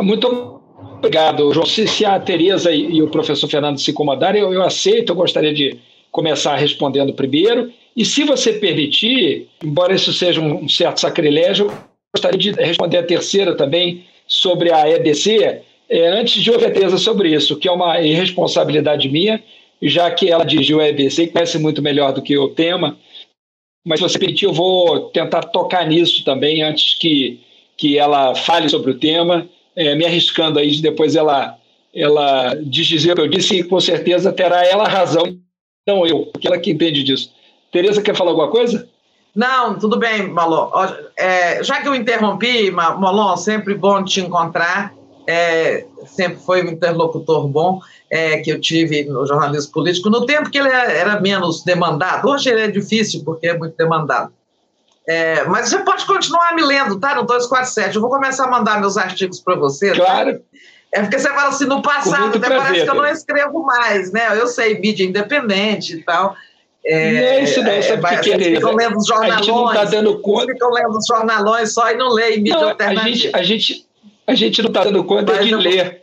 Muito obrigado, João. Se, se a Tereza e, e, o professor Fernando se incomodarem, eu, eu aceito, eu gostaria de começar respondendo primeiro. E se você permitir, embora isso seja um certo sacrilégio, gostaria de responder a terceira também sobre a EBC, é, antes de ouvir a Teresa sobre isso, que é uma irresponsabilidade minha, já que ela dirigiu a EBC, conhece muito melhor do que o tema, mas se você permitir, eu vou tentar tocar nisso também antes que, que ela fale sobre o tema, é, me arriscando aí de depois ela, ela dizer o que eu disse e com certeza terá ela razão não eu, porque ela que entende disso. Tereza quer falar alguma coisa? Não, tudo bem, Malon. É, já que eu interrompi, Malon, sempre bom te encontrar. É, sempre foi um interlocutor bom é, que eu tive no jornalismo político, no tempo que ele era menos demandado. Hoje ele é difícil, porque é muito demandado. É, mas você pode continuar me lendo, tá? No 247. Eu vou começar a mandar meus artigos para você. Tá? Claro. Tá? É porque você fala assim, no passado, até parece que eu não escrevo mais, né? Eu sei, mídia independente e tal. É, não é isso não, é, sabe que, que é? Ficam lendo os jornalões, a gente não está dando conta. Ficam lendo os jornalões só e não leem mídia não, alternativa. A gente, a, gente, a gente não está dando conta Mas de eu... ler.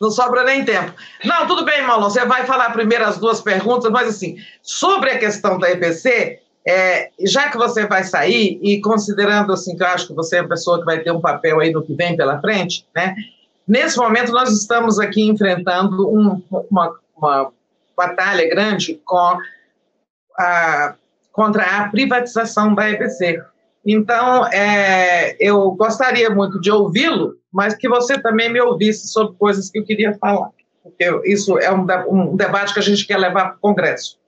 Não sobra nem tempo. Não, tudo bem, Maulon, você vai falar primeiro as duas perguntas, mas assim, sobre a questão da EPC, é, já que você vai sair, e considerando assim que eu acho que você é a pessoa que vai ter um papel aí no que vem pela frente, né? Nesse momento nós estamos aqui enfrentando um, uma, uma, batalha grande com a, contra a privatização da EBC. Então, é, eu gostaria muito de ouvi-lo, mas que você também me ouvisse sobre coisas que eu queria falar, porque isso é um, um debate que a gente quer levar para o Congresso.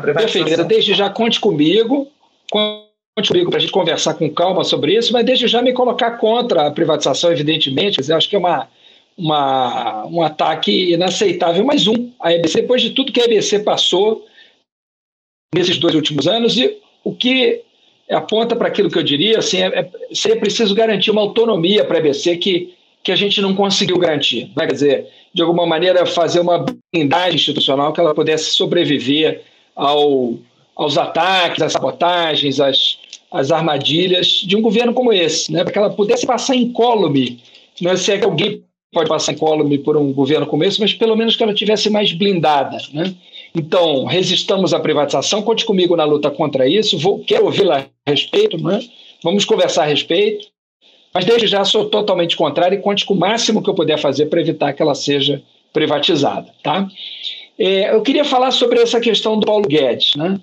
Perfeito. Desde já conte comigo, conte comigo para a gente conversar com calma sobre isso, mas desde já me colocar contra a privatização, evidentemente. Dizer, acho que é uma, uma, um ataque inaceitável. Mais um, a EBC, depois de tudo que a EBC passou nesses dois últimos anos, e o que aponta para aquilo que eu diria, assim, é, é, seria preciso garantir uma autonomia para a EBC que, que a gente não conseguiu garantir. Né? Quer dizer, de alguma maneira, fazer uma blindagem institucional que ela pudesse sobreviver ao, aos ataques, às sabotagens, às, às armadilhas de um governo como esse, né? para que ela pudesse passar incólume. Não é se é que alguém pode passar incólume por um governo como esse, mas pelo menos que ela tivesse mais blindada. Né? Então, resistamos à privatização, conte comigo na luta contra isso, vou, quero ouvi-la a respeito, né? vamos conversar a respeito, mas desde já sou totalmente contrário e conte com o máximo que eu puder fazer para evitar que ela seja privatizada. Tá? É, eu queria falar sobre essa questão do Paulo Guedes. Né?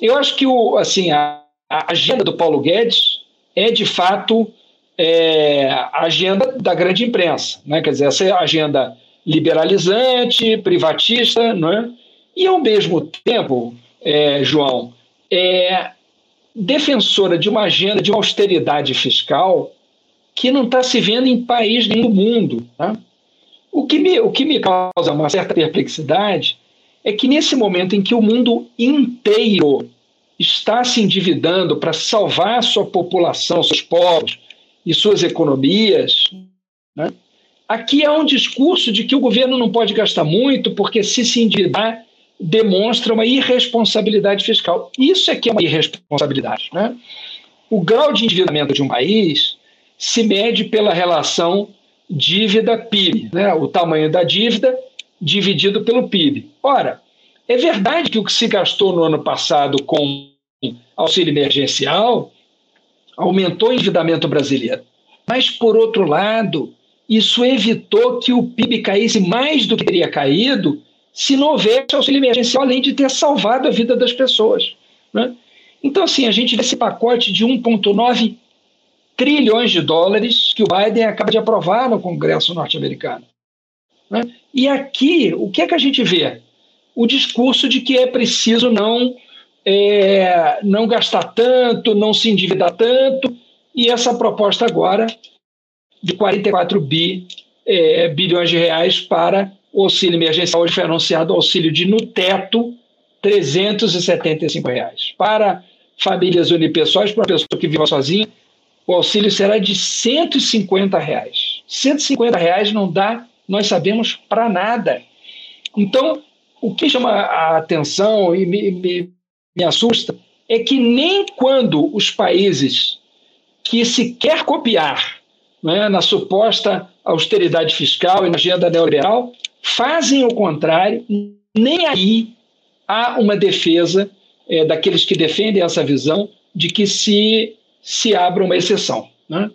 Eu acho que o, assim, a, a agenda do Paulo Guedes é, de fato, é, a agenda da grande imprensa. Né? Quer dizer, essa é agenda liberalizante, privatista, não é? E, ao mesmo tempo, é, João, é defensora de uma agenda de uma austeridade fiscal que não está se vendo em país nenhum do mundo. Tá? O, que me, o que me causa uma certa perplexidade é que, nesse momento em que o mundo inteiro está se endividando para salvar sua população, seus povos e suas economias, né? aqui há um discurso de que o governo não pode gastar muito, porque se se endividar demonstra uma irresponsabilidade fiscal. Isso é que é uma irresponsabilidade. Né? O grau de endividamento de um país se mede pela relação dívida-PIB, né? o tamanho da dívida dividido pelo PIB. Ora, é verdade que o que se gastou no ano passado com auxílio emergencial aumentou o endividamento brasileiro. Mas, por outro lado, isso evitou que o PIB caísse mais do que teria caído se não houvesse auxílio emergencial, além de ter salvado a vida das pessoas. Né? Então, assim, a gente vê esse pacote de 1,9 trilhões de dólares que o Biden acaba de aprovar no Congresso norte-americano. Né? E aqui, o que é que a gente vê? O discurso de que é preciso não, é, não gastar tanto, não se endividar tanto, e essa proposta agora de 44 bi, é, bilhões de reais para o auxílio emergencial. Hoje foi anunciado o auxílio de, no teto, 375 reais. Para famílias unipessoais, para uma pessoa que vive sozinha, o auxílio será de 150 reais. 150 reais não dá, nós sabemos, para nada. Então, o que chama a atenção e me, me, me assusta é que nem quando os países que se quer copiar né, na suposta austeridade fiscal e na agenda neoliberal fazem o contrário, nem aí há uma defesa é, daqueles que defendem essa visão de que se, se abra uma exceção. Né?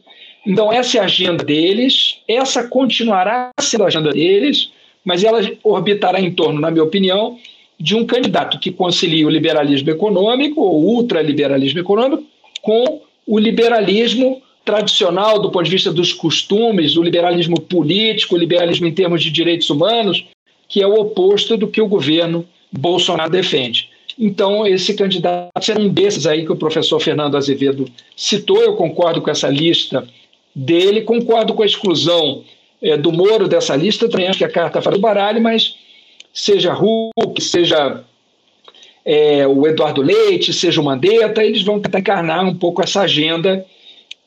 Então, essa é a agenda deles, essa continuará sendo a agenda deles, mas ela orbitará em torno, na minha opinião, de um candidato que concilie o liberalismo econômico, ou ultraliberalismo econômico, com o liberalismo tradicional do ponto de vista dos costumes, o liberalismo político, o liberalismo em termos de direitos humanos, que é o oposto do que o governo Bolsonaro defende. Então, esse candidato será um desses aí que o professor Fernando Azevedo citou. Eu concordo com essa lista dele, concordo com a exclusão é, do Moro dessa lista, também acho que a carta faz do baralho, mas seja Hulk, seja é, o Eduardo Leite, seja o Mandetta, eles vão tentar encarnar um pouco essa agenda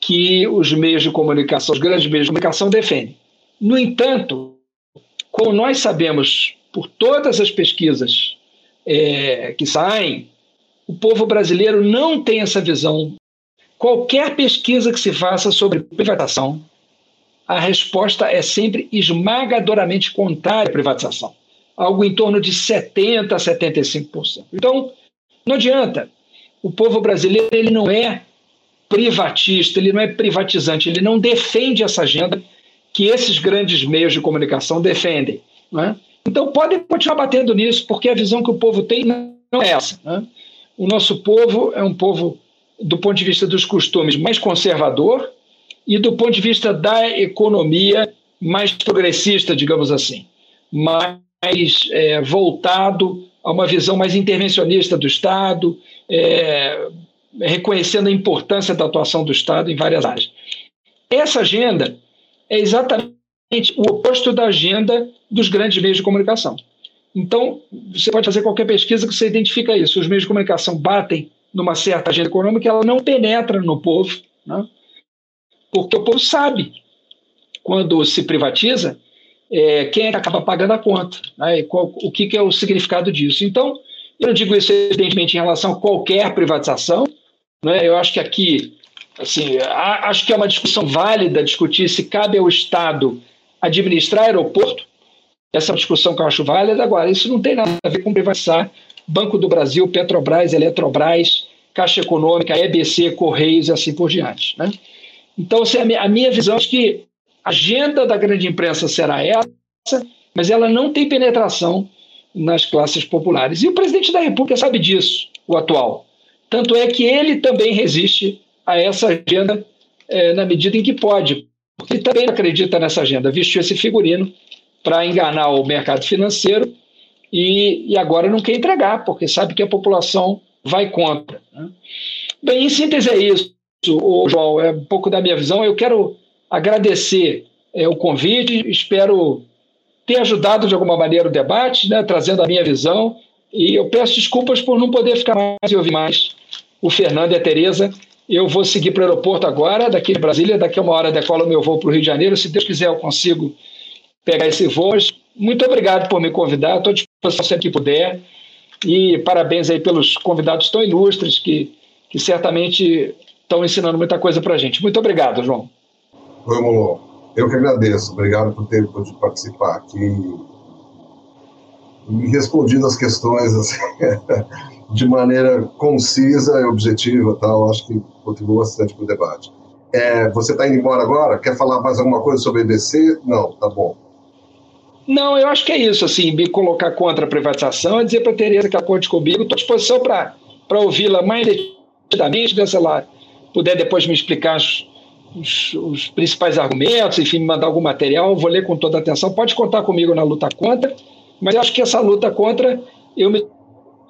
que os meios de comunicação, os grandes meios de comunicação defendem. No entanto, como nós sabemos por todas as pesquisas é, que saem, o povo brasileiro não tem essa visão. Qualquer pesquisa que se faça sobre privatização, a resposta é sempre esmagadoramente contrária à privatização, algo em torno de 70% a 75%. Então, não adianta. O povo brasileiro ele não é privatista, ele não é privatizante, ele não defende essa agenda que esses grandes meios de comunicação defendem. Né? Então, podem continuar batendo nisso, porque a visão que o povo tem não é essa. Né? O nosso povo é um povo, do ponto de vista dos costumes, mais conservador e do ponto de vista da economia, mais progressista, digamos assim, mais é, voltado a uma visão mais intervencionista do Estado, é, reconhecendo a importância da atuação do Estado em várias áreas. Essa agenda é exatamente o oposto da agenda dos grandes meios de comunicação. Então, você pode fazer qualquer pesquisa que você identifica isso. Os meios de comunicação batem numa certa agenda econômica, ela não penetra no povo, né? porque o povo sabe, quando se privatiza, é, quem é que acaba pagando a conta, né? qual, o que, que é o significado disso. Então, eu digo isso, evidentemente, em relação a qualquer privatização, né? Eu acho que aqui, assim, acho que é uma discussão válida discutir se cabe ao Estado administrar aeroporto, essa discussão que eu acho válida. Agora, isso não tem nada a ver com privatizar Banco do Brasil, Petrobras, Eletrobras, Caixa Econômica, EBC, Correios e assim por diante. Né? Então, assim, a minha visão é que a agenda da grande imprensa será essa, mas ela não tem penetração nas classes populares. E o presidente da República sabe disso, o atual. Tanto é que ele também resiste a essa agenda é, na medida em que pode, porque também acredita nessa agenda, vestiu esse figurino para enganar o mercado financeiro e, e, agora não quer entregar, porque sabe que a população vai contra. Né? Bem, em síntese é isso, João, é um pouco da minha visão. Eu quero agradecer é, o convite, espero ter ajudado de alguma maneira o debate, né, trazendo a minha visão, e eu peço desculpas por não poder ficar mais e ouvir mais o Fernando e a Tereza. Eu vou seguir para o aeroporto agora, daqui de Brasília, daqui a uma hora decola meu voo para o Rio de Janeiro. Se Deus quiser, eu consigo pegar esse voo. Muito obrigado por me convidar, estou à disposição sempre que puder. E parabéns aí pelos convidados tão ilustres que, que certamente estão ensinando muita coisa para a gente. Muito obrigado, João. Vamos, eu que agradeço. Obrigado por ter podido participar aqui e respondido as questões assim, de maneira concisa e objetiva. Tal. Acho que contribuiu bastante para o debate. É, você está indo embora agora? Quer falar mais alguma coisa sobre a EBC? Não, tá bom. Não, eu acho que é isso, assim, me colocar contra a privatização é dizer para a Tereza que conte comigo, estou à disposição para ouvi-la mais detidamente, se ela puder depois me explicar os, os, os, principais argumentos, enfim, me mandar algum material, vou ler com toda atenção. Pode contar comigo na luta contra, mas eu acho que essa luta contra, eu me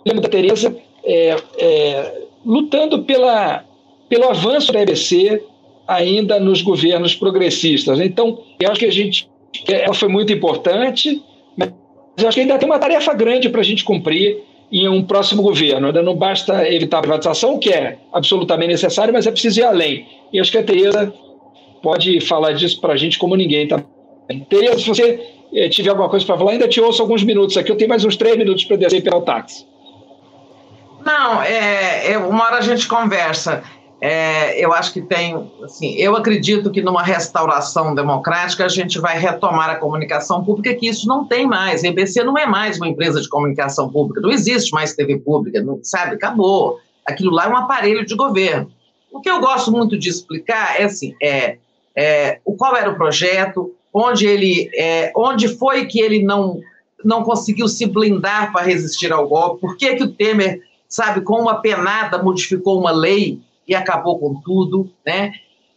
lembro da Tereza é, é, lutando pela, pelo avanço da EBC ainda nos governos progressistas. Então, eu acho que a gente ela foi muito importante, mas acho que ainda tem uma tarefa grande para a gente cumprir em um próximo governo. Ainda não basta evitar a privatização, que é absolutamente necessário, mas é preciso ir além. E acho que a Tereza pode falar disso para a gente como ninguém. Tá? Tereza, se você eh, tiver alguma coisa para falar, ainda te ouço alguns minutos aqui. Eu tenho mais uns três minutos para descer pelo táxi. Não, é, é, uma hora a gente conversa. É, eu acho que tem, assim, eu acredito que numa restauração democrática a gente vai retomar a comunicação pública, que isso não tem mais. A EBC não é mais uma empresa de comunicação pública, não existe mais TV pública, não, sabe? Acabou. Aquilo lá é um aparelho de governo. O que eu gosto muito de explicar é assim, é, é qual era o projeto, onde ele, é, onde foi que ele não não conseguiu se blindar para resistir ao golpe, por que que o Temer, sabe, com uma penada modificou uma lei e acabou com tudo, né?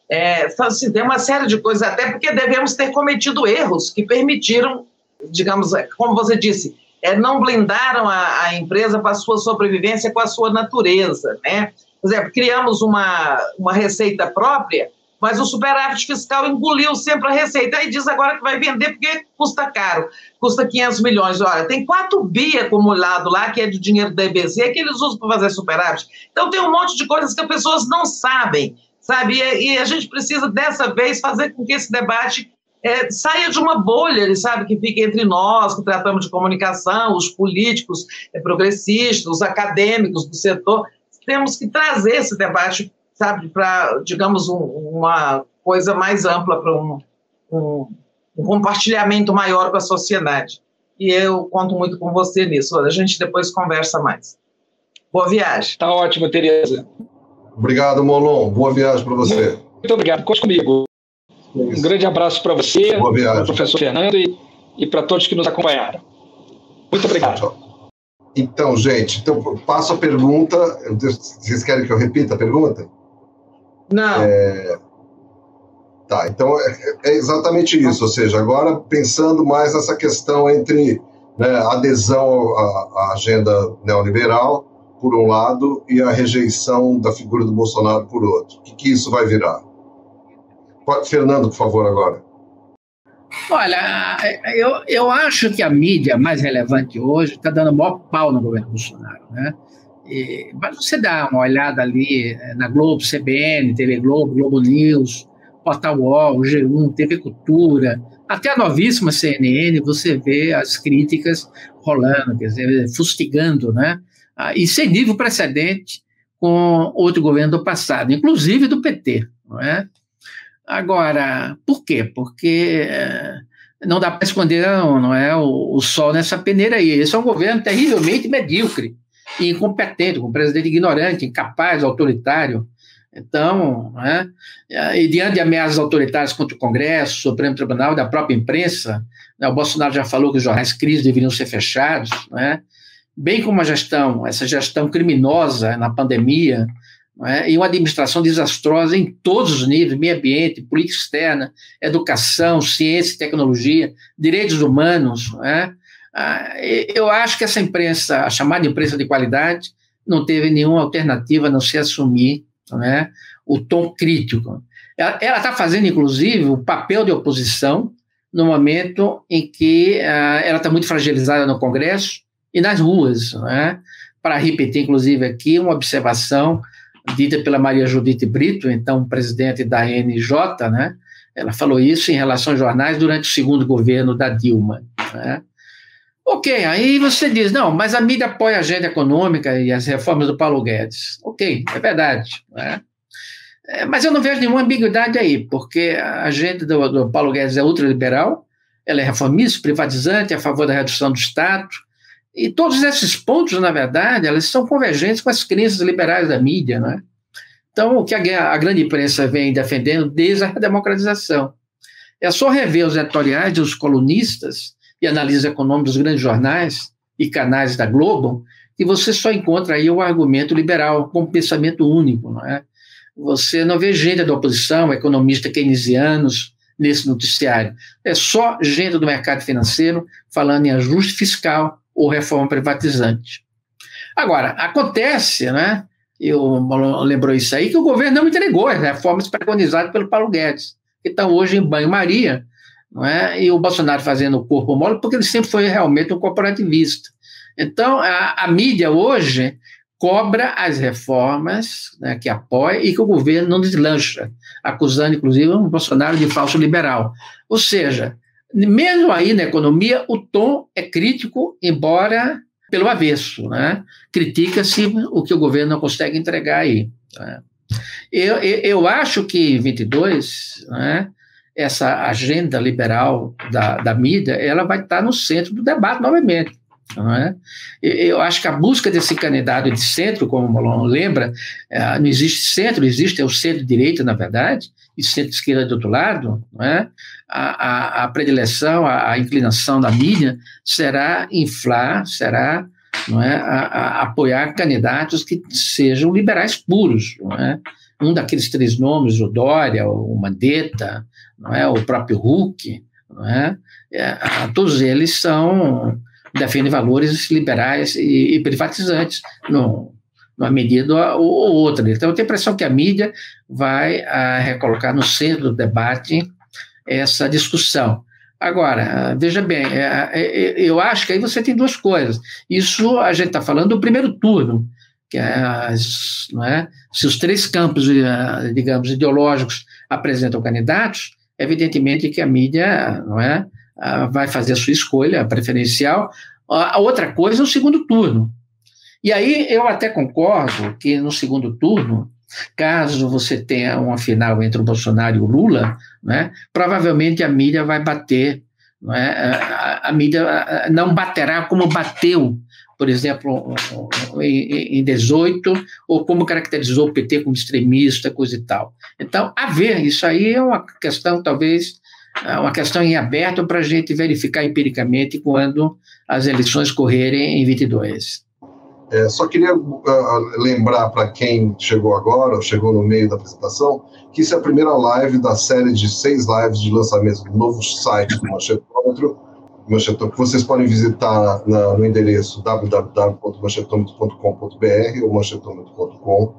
É, então, assim, tem uma série de coisas, até porque devemos ter cometido erros que permitiram, digamos, como você disse, é, não blindaram a, a empresa para a sua sobrevivência com a sua natureza, né? Por exemplo, criamos uma, uma receita própria, mas o superávit fiscal engoliu sempre a receita. Aí diz agora que vai vender porque custa caro, custa 500 milhões. Olha, tem 4 bi acumulado lá, que é de dinheiro da EBC, que eles usam para fazer superávit. Então tem um monte de coisas que as pessoas não sabem, sabe? E, a gente precisa, dessa vez, fazer com que esse debate é, saia de uma bolha, sabe, que fica entre nós, que tratamos de comunicação, os políticos é, progressistas, os acadêmicos do setor. Temos que trazer esse debate sabe, para, digamos, um, uma coisa mais ampla, para um, um, um, compartilhamento maior com a sociedade. E eu conto muito com você nisso. A gente depois conversa mais. Boa viagem. Tá ótimo, Tereza. Obrigado, Molon. Boa viagem para você. Muito obrigado. Conte comigo. Um grande abraço para você, para o professor Fernando e, e para todos que nos acompanharam. Muito obrigado. Tchau. Então, gente, então, passo a pergunta. Vocês querem que eu repita a pergunta? Não. É... Tá, então é, é, exatamente isso. Ou seja, agora pensando mais nessa questão entre né, adesão à, à agenda neoliberal, por um lado, e a rejeição da figura do Bolsonaro, por outro. O que, que isso vai virar? Fernando, por favor, agora. Olha, eu, eu acho que a mídia mais relevante hoje está dando maior pau no governo Bolsonaro. Né? Mas você dá uma olhada ali eh, na Globo, CBN, TV Globo, Globo News, Portal UOL, G1, TV Cultura, até a novíssima CNN, você vê as críticas rolando, quer dizer, fustigando, né? Ah, e sem nível precedente com outro governo do passado, inclusive do PT, não é? Agora, por quê? Porque é, não dá para esconder não é, o, o, sol nessa peneira aí. Esse é um governo terrivelmente medíocre e incompetente, com um presidente ignorante, incapaz, autoritário. Então, né, e diante de ameaças autoritárias contra o Congresso, Supremo Tribunal e da própria imprensa, né, o Bolsonaro já falou que os jornais crise deveriam ser fechados, né, bem como a gestão, essa gestão criminosa na pandemia, é? e uma administração desastrosa em todos os níveis, meio ambiente, política externa, educação, ciência e tecnologia, direitos humanos. É? Ah, eu acho que essa imprensa, a chamada imprensa de qualidade, não teve nenhuma alternativa a não se assumir é? o tom crítico. Ela está fazendo, inclusive, o papel de oposição no momento em que ah, ela está muito fragilizada no Congresso e nas ruas. É? Para repetir, inclusive, aqui uma observação dita pela Maria Judite Brito, então presidente da NJ, né? Ela falou isso em relação aos jornais durante o segundo governo da Dilma. Né? Ok, aí você diz, não, mas a mídia apoia a agenda econômica e as reformas do Paulo Guedes. Ok, é verdade. Né? É, mas eu não vejo nenhuma ambiguidade aí, porque a agenda do, do Paulo Guedes é ultraliberal, ela é reformista, privatizante, a favor da redução do Estado, e todos esses pontos, na verdade, elas são convergentes com as crenças liberais da mídia, né? Então, o que a, a grande imprensa vem defendendo desde a democratização é só rever os editoriais dos colunistas e análise econômica dos grandes jornais e canais da Globo, que você só encontra aí o argumento liberal como pensamento único, não é? Você não vê gente da oposição, economista keynesianos nesse noticiário. É só gente do mercado financeiro falando em ajuste fiscal, ou reforma privatizante. Agora, acontece, né? Eu lembrou isso aí, que o governo não entregou as reformas preconizadas pelo Paulo Guedes, que estão hoje em banho-maria, não é? e o Bolsonaro fazendo o corpo mole, porque ele sempre foi realmente um corporativista. Então, a, a mídia hoje cobra as reformas né, que apoia e que o governo não deslancha, acusando, inclusive, o Bolsonaro de falso liberal. Ou seja, mesmo aí na economia, o tom é crítico, embora pelo avesso, né? Critica-se o que o governo não consegue entregar aí. Né? Eu, eu, eu, acho que 22, né, essa agenda liberal da, da mídia, ela vai estar no centro do debate novamente. É? Eu acho que a busca desse candidato de centro, como o Molon lembra, é, não existe centro, existe é o centro-direita, na verdade, e centro-esquerda do outro lado, é? a, a, a predileção, a, a, inclinação da mídia será inflar, será é, apoiar candidatos que sejam liberais puros. É? Um daqueles três nomes, o Dória, o Mandetta, não é, o próprio Huck, não é? é todos eles são defendem valores liberais e, e privatizantes, no, numa medida ou, ou outra. Então, eu tenho a impressão que a mídia vai a, recolocar no centro do debate essa discussão. Agora, veja bem, é, é, é, eu acho que aí você tem duas coisas. Isso a gente está falando do primeiro turno, que as, é, se os três campos, eh, digamos, ideológicos apresentam candidatos, evidentemente que a mídia não é, vai fazer a sua escolha preferencial. A outra coisa é o segundo turno. E aí eu até concordo que no segundo turno Caso você tenha uma final entre o Bolsonaro e o Lula, né, provavelmente a mídia vai bater, né, a, a, mídia não baterá como bateu, por exemplo, em, em 18, ou como caracterizou o PT como extremista, coisa e tal. Então, a ver, isso aí é uma questão, talvez, é uma questão em aberto para a gente verificar empiricamente quando as eleições correrem em 22. É, só queria uh, lembrar para quem chegou agora, ou chegou no meio da apresentação, que isso é a primeira live da série de seis lives de lançamento do novo site do Manchetômetro, Manchetômetro que vocês podem visitar na, no endereço www.manchetômetro.com.br ou manchetômetro.com,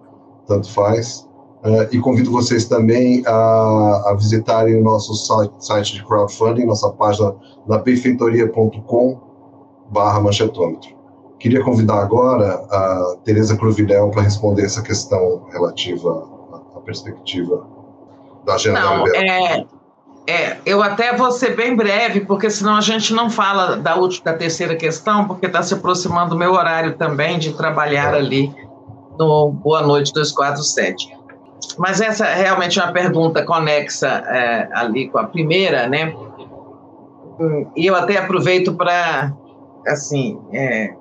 tanto faz. Uh, e convido vocês também a, a visitarem o nosso site, site, de crowdfunding, nossa página na benfeitoria.com barra manchetômetro. Queria convidar agora a Tereza Cruvinel para responder essa questão relativa à perspectiva da agenda não, é, é, eu até vou ser bem breve, porque senão a gente não fala da última, da terceira questão, porque está se aproximando o meu horário também de trabalhar é. ali no Boa Noite 247. Mas essa é realmente uma pergunta conexa é, ali com a primeira, né? E eu até aproveito para, assim, é,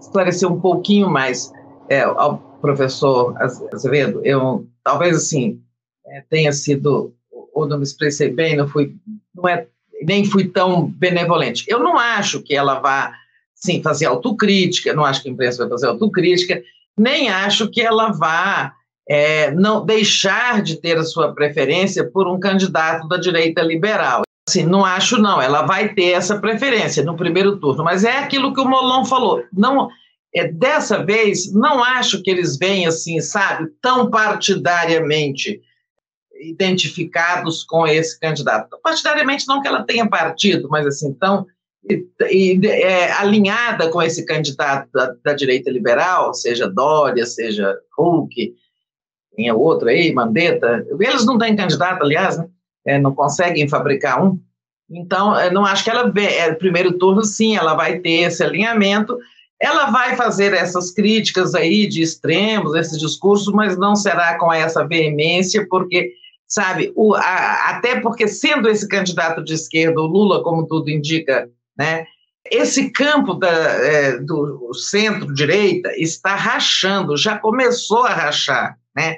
esclarecer um pouquinho mais é, ao professor Azevedo. Eu, talvez, assim, é, tenha sido, ou não me expressei bem, não fui, não é, nem fui tão benevolente. Eu não acho que ela vá, sim, fazer autocrítica, não acho que a imprensa vai fazer autocrítica, nem acho que ela vá é, não deixar de ter a sua preferência por um candidato da direita liberal. Assim, não acho não, ela vai ter essa preferência no primeiro turno, mas é aquilo que o Molon falou. Não, é, dessa vez, não acho que eles venham assim, sabe, tão partidariamente identificados com esse candidato. Partidariamente não que ela tenha partido, mas assim, tão e, e, é, alinhada com esse candidato da, da, direita liberal, seja Dória, seja Hulk, tem outro aí, Mandetta, eles não têm candidato, aliás, né? é, não conseguem fabricar um. Então, não acho que ela, é, primeiro turno, sim, ela vai ter esse alinhamento, ela vai fazer essas críticas aí de extremos, esses discursos, mas não será com essa veemência, porque, sabe, o, a, até porque sendo esse candidato de esquerda, o Lula, como tudo indica, né, esse campo da, é, do centro-direita está rachando, já começou a rachar, né?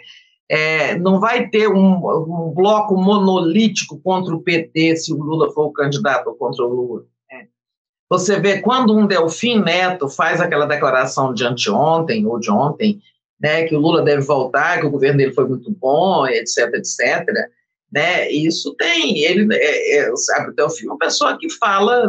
É, não vai ter um, um, bloco monolítico contra o PT se o Lula for o candidato ou contra o Lula. Né? Você vê quando um Delfim Neto faz aquela declaração de anteontem ou de ontem, né, que o Lula deve voltar, que o governo dele foi muito bom, etc, etc, né, isso tem, ele, é, é, sabe, o Delfim é uma pessoa que fala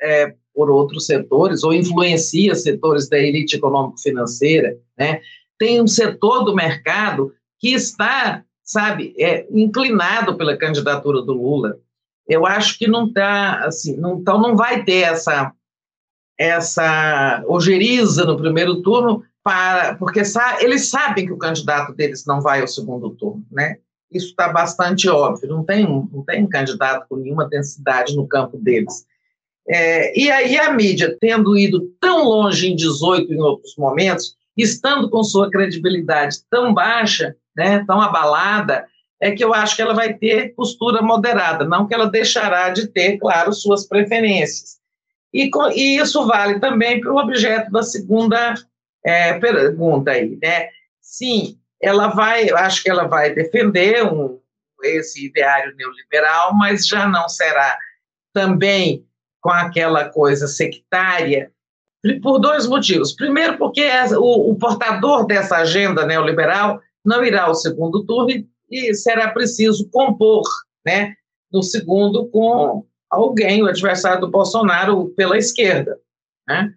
é, por outros setores ou influencia setores da elite econômico-financeira, né, tem um setor do mercado que está, sabe, é, inclinado pela candidatura do Lula. Eu acho que não está, assim, não, então não vai ter essa essa ojeriza no primeiro turno para porque sa eles sabem que o candidato deles não vai ao segundo turno, né? Isso está bastante óbvio. Não tem não tem candidato com nenhuma densidade no campo deles. É, e aí a mídia, tendo ido tão longe em 18 em outros momentos, estando com sua credibilidade tão baixa, né, tão abalada, é que eu acho que ela vai ter postura moderada, não que ela deixará de ter, claro, suas preferências. E, e isso vale também para o objeto da segunda é, pergunta aí, né? Sim, ela vai, acho que ela vai defender um, esse ideário neoliberal, mas já não será também com aquela coisa sectária por dois motivos. Primeiro, porque o, o, portador dessa agenda neoliberal não irá ao segundo turno e, e será preciso compor né, no segundo com alguém, o adversário do Bolsonaro, pela esquerda. Né?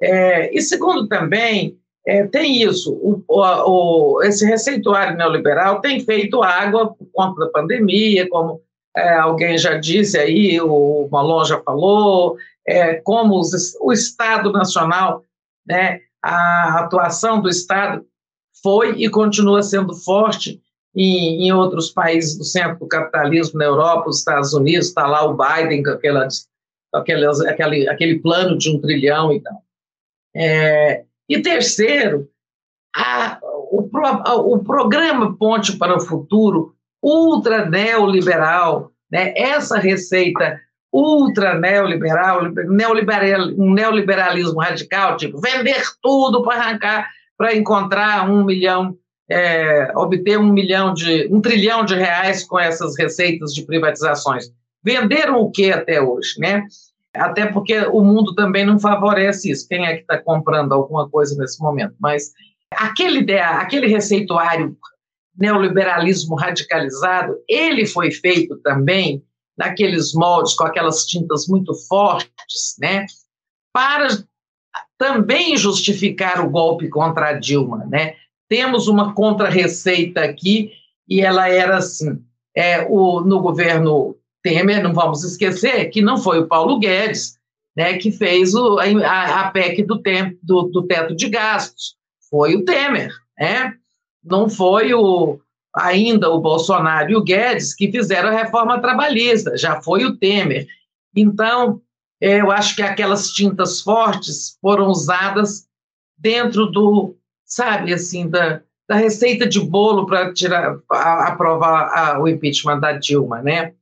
É, e segundo também, é, tem isso, o, o, esse receituário neoliberal tem feito água por conta da pandemia, como é, alguém já disse aí, o Malon já falou, é, como os, o Estado Nacional, né, a atuação do Estado foi e continua sendo forte em, em outros países do centro do capitalismo, na Europa, os Estados Unidos, está lá o Biden com, aquelas, aquelas, aquele, aquele plano de um trilhão e tal. É, e terceiro, a, o, o programa Ponte para o Futuro, ultra neoliberal, né, essa receita ultra neoliberal, neoliberal, um neoliberalismo radical, tipo vender tudo para arrancar, para encontrar um milhão, é, obter um milhão de, um trilhão de reais com essas receitas de privatizações. Venderam o que até hoje, né? Até porque o mundo também não favorece isso. Quem é que está comprando alguma coisa nesse momento? Mas aquele ideia, aquele receituário neoliberalismo radicalizado, ele foi feito também naqueles moldes, com aquelas tintas muito fortes, né, para também justificar o golpe contra a Dilma. Né? Temos uma contra-receita aqui, e ela era assim: é, o, no governo Temer, não vamos esquecer que não foi o Paulo Guedes né, que fez o, a, a PEC do, tempo, do, do teto de gastos, foi o Temer. Né? Não foi o, ainda o Bolsonaro e o Guedes que fizeram a reforma trabalhista, já foi o Temer. Então, eu acho que aquelas tintas fortes foram usadas dentro do, sabe, assim, da, da receita de bolo para tirar, a, aprovar a, o impeachment da Dilma, né?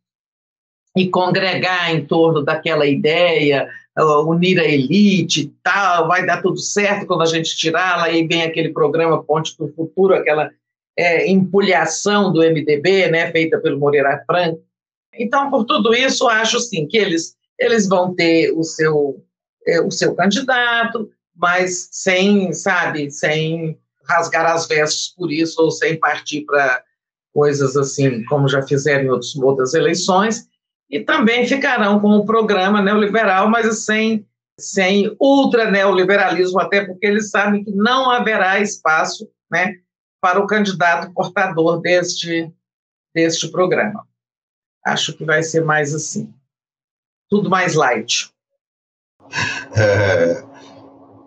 E congregar em torno daquela ideia, unir a elite e tal, vai dar tudo certo quando a gente tirá-la, aí vem aquele programa Ponte do Futuro, aquela é, empulhação do MDB, né, feita pelo Moreira Franco. Então, por tudo isso, acho sim que eles, eles vão ter o seu, é, o seu candidato, mas sem, sabe, sem rasgar as vestes por isso ou sem partir para coisas assim, como já fizeram em outras eleições, e também ficarão com o programa neoliberal, mas sem, sem ultra neoliberalismo, até porque eles sabem que não haverá espaço né, para o candidato portador deste, deste programa. Acho que vai ser mais assim. Tudo mais light. É,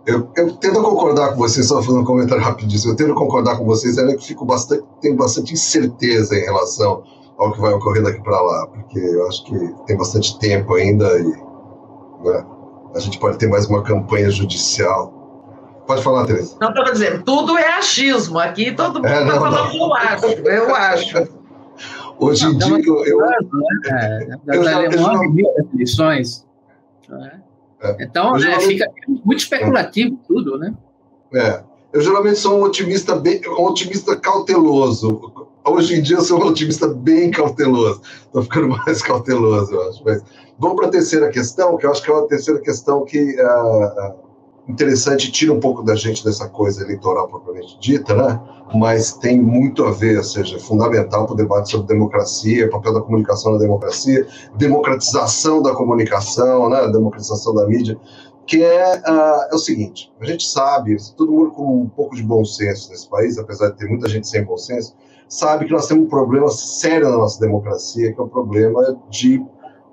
eu, eu, tento concordar com vocês, só fazendo um comentário rapidíssimo, eu tento concordar com vocês, é que fico bastante, tenho bastante incerteza em relação ao que vai ocorrer daqui para lá, porque eu acho que tem bastante tempo ainda e né, a gente pode ter mais uma campanha judicial. Pode falar, Teresa. Não, estou dizendo, tudo é achismo. Aqui todo mundo está é, tá falando eu acho, eu acho. Hoje em dia, eu. eu, né? é, eu já, eu já. Né? É. Então, é, fica muito especulativo tudo, né? É. Eu geralmente sou um otimista bem, um otimista cauteloso. Hoje em dia eu sou um otimista bem cauteloso. Estou ficando mais cauteloso, eu acho. Mas vamos para a terceira questão, que eu acho que é uma terceira questão que uh, interessante, tira um pouco da gente dessa coisa eleitoral propriamente dita, né? Mas tem muito a ver, ou seja, é fundamental para o debate sobre democracia, papel da comunicação na democracia, democratização da comunicação, né? Democratização da mídia, que é, uh, é o seguinte: a gente sabe, todo mundo com um pouco de bom senso nesse país, apesar de ter muita gente sem bom senso, sabe que nós temos um problema sério na nossa democracia, que é o problema de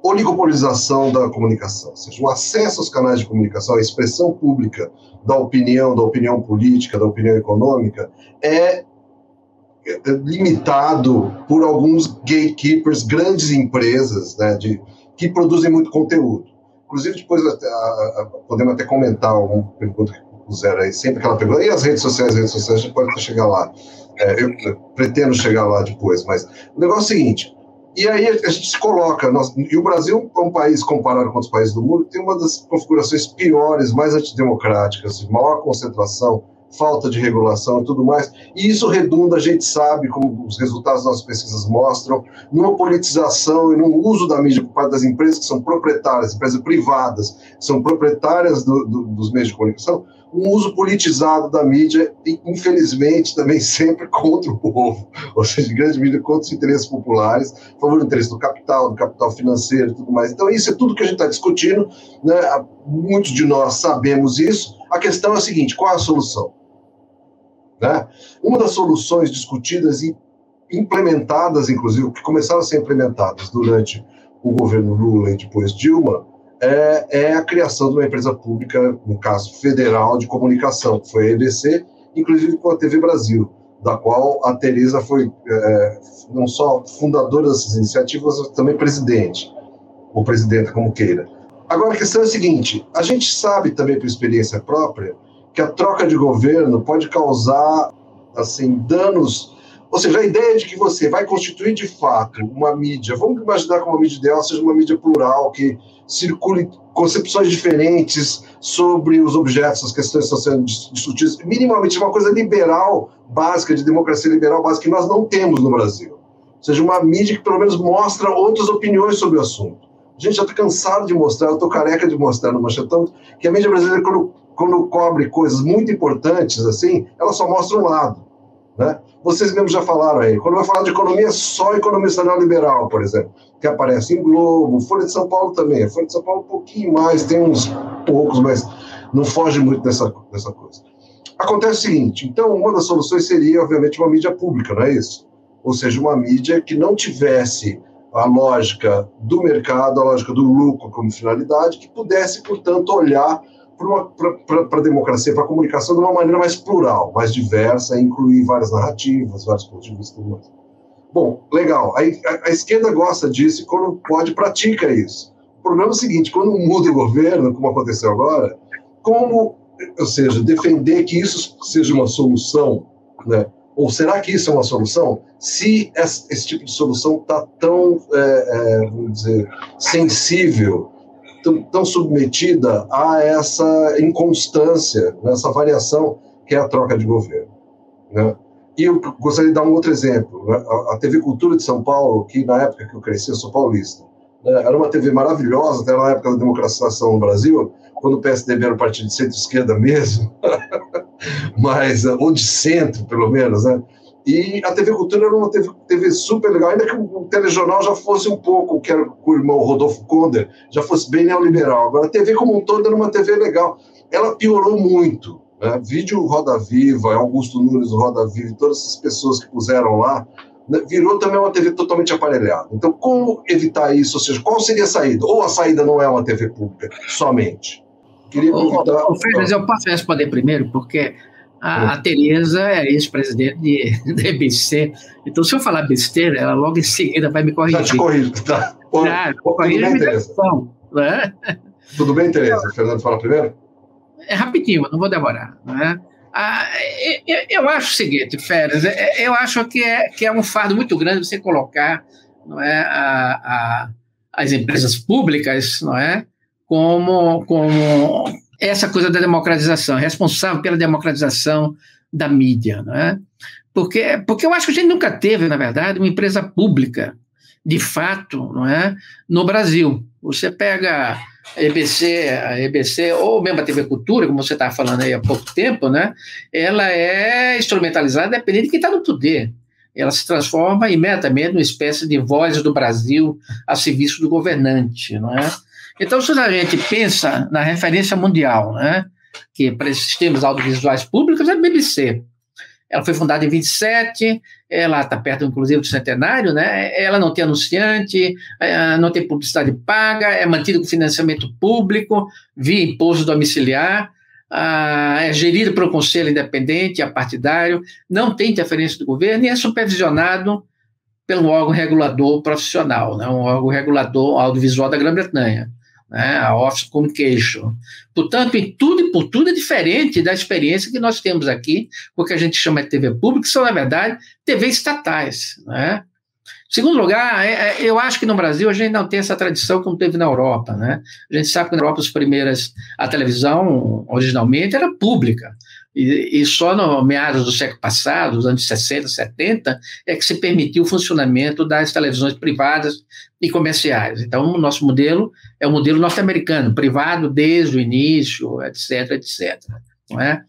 oligopolização da comunicação, ou seja, o acesso aos canais de comunicação, a expressão pública da opinião, da opinião política, da opinião econômica, é, é limitado por alguns gatekeepers, grandes empresas, né, de, que produzem muito conteúdo. Inclusive, depois a, a, podemos até comentar alguma pergunta que puseram aí, sempre aquela pergunta, e as redes sociais, as redes sociais, a gente pode chegar lá. É, eu, pretendo chegar lá depois, mas o negócio é o seguinte, e aí a gente se coloca, nós, e o Brasil é um país, comparado com outros países do mundo, tem uma das configurações piores, mais antidemocráticas, maior concentração, falta de regulação e tudo mais. E isso redunda, a gente sabe, como os resultados das nossas pesquisas mostram, numa politização e num uso da mídia por parte das empresas que são proprietárias, empresas privadas, são proprietárias do, do, dos meios de comunicação, um uso politizado da mídia infelizmente, também sempre contra o povo, ou seja, de grande medida contra os interesses populares, a favor do interesse do capital, do capital financeiro e tudo mais. Então, isso é tudo que a gente está discutindo, né? muitos de nós sabemos isso. A questão é a seguinte: qual é a solução? Né? Uma das soluções discutidas e implementadas, inclusive, que começaram a ser implementadas durante o governo Lula e depois Dilma, é, é, a criação de uma empresa pública, no caso federal, de comunicação, que foi a EBC, inclusive com a TV Brasil, da qual a Teresa foi é, não só fundadora dessas iniciativas, mas também presidente, ou presidenta, como queira. Agora, a questão é a seguinte: a gente sabe também por experiência própria que a troca de governo pode causar assim danos ou seja, a ideia de que você vai constituir de fato uma mídia, vamos imaginar que uma mídia ideal seja uma mídia plural, que circule concepções diferentes sobre os objetos, as questões que estão sendo discutidas, minimamente uma coisa liberal, básica, de democracia liberal básica, que nós não temos no Brasil. Ou seja, uma mídia que pelo menos mostra outras opiniões sobre o assunto. A gente já está cansado de mostrar, eu estou careca de mostrar no Manchetão, que a mídia brasileira, quando, quando cobre coisas muito importantes, assim, ela só mostra um lado. Né? Vocês mesmos já falaram aí, quando vai falar de economia, só economista neoliberal, por exemplo, que aparece em Globo, Folha de São Paulo também. Folha de São Paulo um pouquinho mais, tem uns poucos, mas não foge muito dessa, dessa coisa. Acontece o seguinte, então uma das soluções seria, obviamente, uma mídia pública, não é isso? Ou seja, uma mídia que não tivesse a lógica do mercado, a lógica do lucro como finalidade, que pudesse, portanto, olhar para a democracia, para a comunicação de uma maneira mais plural, mais diversa, incluir várias narrativas, vários pontos de vista. Mais. Bom, legal. A, a, a, esquerda gosta disso e quando pode pratica isso. O problema é o seguinte: quando muda o governo, como aconteceu agora, como, ou seja, defender que isso seja uma solução, né, Ou será que isso é uma solução? Se esse, esse tipo de solução está tão, é, é, vamos dizer, sensível, tão, submetida a essa inconstância, nessa né, variação que é a troca de governo. Né? E eu gostaria de dar um outro exemplo. Né? A TV Cultura de São Paulo, que na época que eu cresci, eu sou paulista, né? era uma TV maravilhosa, até na época da democratização no Brasil, quando o PSDB era um partido de centro-esquerda mesmo, mas, ou de centro, pelo menos, né? E a TV Cultura era uma TV, TV, super legal, ainda que o telejornal já fosse um pouco, que era com o irmão Rodolfo Konder, já fosse bem neoliberal. Agora, a TV como um todo era uma TV legal. Ela piorou muito. Né? Vídeo Roda Viva, Augusto Nunes Roda Viva, todas essas pessoas que puseram lá, né? virou também uma TV totalmente aparelhada. Então, como evitar isso? Ou seja, qual seria a saída? Ou a saída não é uma TV pública somente? Queria convidar... Ô, ô, eu posso responder primeiro, porque a, a Tereza é ex-presidente da EBC. Então, se eu falar besteira, ela logo em seguida vai me corrigir. Já te corrijo, tá? Tereza. Né? Tudo bem, Tereza? Fernando fala primeiro? É rapidinho, não vou demorar. Né? Ah, eu, eu, acho o seguinte, Férias, é, é, eu acho que é, que é um fardo muito grande você colocar não é, a, a, as empresas públicas não é, como, como essa coisa da democratização, responsável pela democratização da mídia. Não é? porque, porque eu acho que a gente nunca teve, na verdade, uma empresa pública, de fato, não é, no Brasil. Você pega a EBC, a EBC ou mesmo a TV Cultura, como você estava falando aí há pouco tempo, né? Ela é instrumentalizada dependendo de quem está no poder. Ela se transforma imediatamente numa espécie de voz do Brasil a serviço do governante, não é? Então, se a gente pensa na referência mundial, né, que para esses sistemas audiovisuais públicos é a BBC. Ela foi fundada em 27, ela está perto, inclusive, do centenário, né? Ela não tem anunciante, é, não tem publicidade paga, é mantida com financiamento público, via imposto domiciliar, é gerido por um conselho independente, apartidário, não tem interferência do governo e é supervisionado pelo órgão regulador profissional, né? um órgão regulador audiovisual da Grã-Bretanha né, a Office Communication. Portanto, em tudo e por tudo é diferente da experiência que nós temos aqui, o que a gente chama de TV pública, que são, na verdade, TV estatais. Né? Segundo lugar, é, é, eu acho que no Brasil a gente não tem essa tradição como teve na Europa. Né? A gente sabe que na Europa as primeiras, a televisão originalmente era pública. E, e, só no meados do século passado, os anos 60, 70, é que se permitiu o funcionamento das televisões privadas e comerciais. Então, o nosso modelo é o modelo norte-americano, privado desde o início, etc, etc. Não é?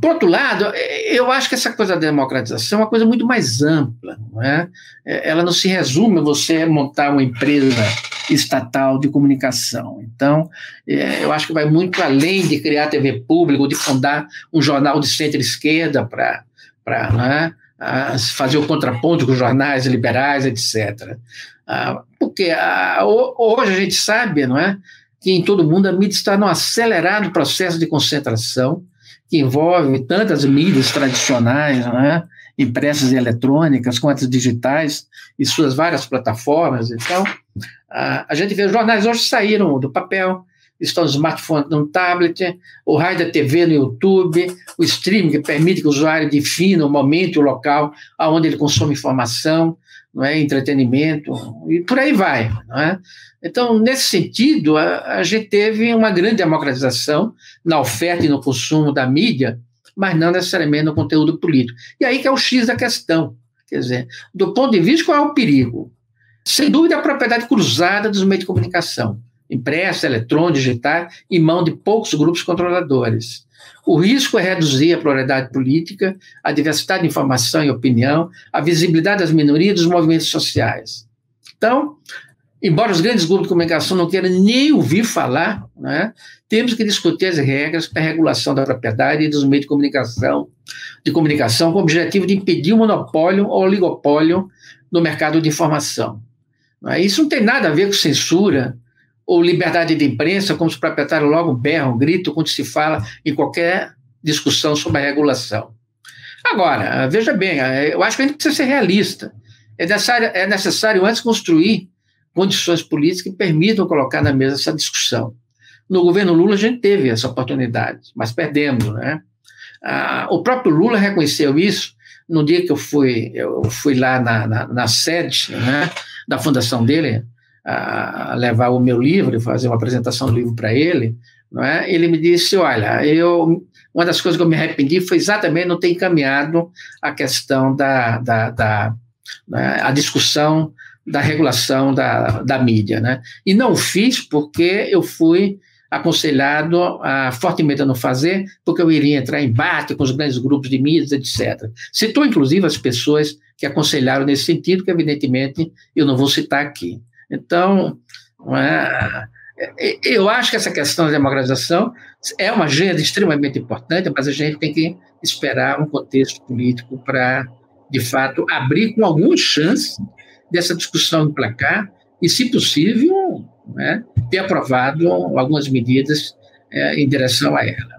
Por outro lado, eu acho que essa coisa da democratização é uma coisa muito mais ampla. Não é? é ela não se resume a você montar uma empresa estatal de comunicação. Então, é, eu acho que vai muito além de criar TV pública ou de fundar um jornal de centro-esquerda para né, fazer o contraponto com os jornais liberais, etc. Ah, porque ah, hoje a gente sabe, não é, que em todo mundo a mídia está num acelerado processo de concentração que envolve tantas mídias tradicionais, não é, impressas eletrônicas, quanto digitais e suas várias plataformas. Então, a, a gente vê os jornais hoje saíram do papel, estão no smartphone, no tablet, o raio da TV no YouTube, o streaming que permite que o usuário defina o momento e o local aonde ele consome informação, não é, entretenimento, e por aí vai. Não é? Então, nesse sentido, a, a gente teve uma grande democratização na oferta e no consumo da mídia, mas não necessariamente no conteúdo político. E aí que é o X da questão. Quer dizer, do ponto de vista, qual é o perigo? Sem dúvida, a propriedade cruzada dos meios de comunicação, impressa, eletrônica, digital, em mão de poucos grupos controladores. O risco é reduzir a pluralidade política, a diversidade de informação e opinião, a visibilidade das minorias e dos movimentos sociais. Então, embora os grandes grupos de comunicação não queiram nem ouvir falar, né, temos que discutir as regras para a regulação da propriedade e dos meios de comunicação, de comunicação com o objetivo de impedir o monopólio ou oligopólio no mercado de informação. Né. Isso não tem nada a ver com censura ou liberdade de imprensa, como os proprietários logo berram, gritam quando se fala em qualquer discussão sobre a regulação. Agora, veja bem, eu acho que a gente precisa ser realista. É necessário, é necessário antes construir condições políticas que permitam colocar na mesa essa discussão. No governo Lula a gente teve essa oportunidade, mas perdemos, né? Ah, o próprio Lula reconheceu isso no dia que eu fui, eu fui lá na, na, na sede né, da fundação dele, a, levar o meu livro, fazer uma apresentação do livro para ele, não é? ele me disse, olha, eu, uma das coisas que eu me arrependi foi exatamente não ter encaminhado a questão da, da, da né, a discussão da regulação da, da mídia, né? E não fiz porque eu fui aconselhado a, fortemente a não fazer, porque eu iria entrar em embate com os grandes grupos de mídias, etc. Citou, inclusive, as pessoas que aconselharam nesse sentido, que, evidentemente, eu não vou citar aqui. Então, é, é, eu acho que essa questão da democratização é uma agenda extremamente importante, mas a gente tem que esperar um contexto político para, de fato, abrir com alguma chance dessa discussão emplacar e, se possível, né, ter aprovado algumas medidas é, em direção a ela.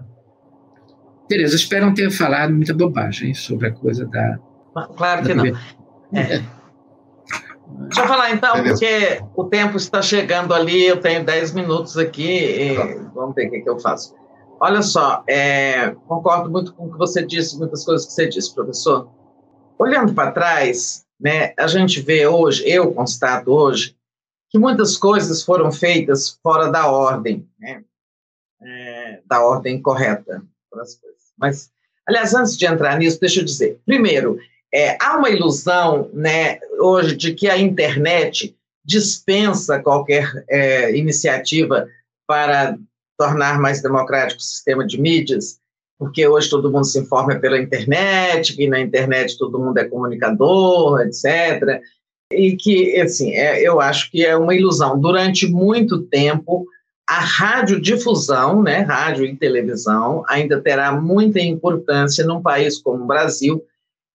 Tereza, espero não ter falado muita bobagem sobre a coisa da. Claro que da... não. É. Deixa eu falar então, porque o tempo está chegando ali, eu tenho 10 minutos aqui, tá. vamos ver o que, que, eu faço. Olha só, é, concordo muito com o que você disse, muitas coisas que você disse, professor. Olhando para trás, né, a gente vê hoje, eu constato hoje, que muitas coisas foram feitas fora da ordem, né, é, da ordem correta para as coisas. Mas, aliás, antes de entrar nisso, deixa eu dizer, primeiro, é, há uma ilusão, né, hoje, de que a internet dispensa qualquer é, iniciativa para tornar mais democrático o sistema de mídias, porque hoje todo mundo se informa pela internet, que na internet todo mundo é comunicador, etc. E que, assim, é, eu acho que é uma ilusão. Durante muito tempo, a radiodifusão, né, rádio e televisão, ainda terá muita importância num país como o Brasil,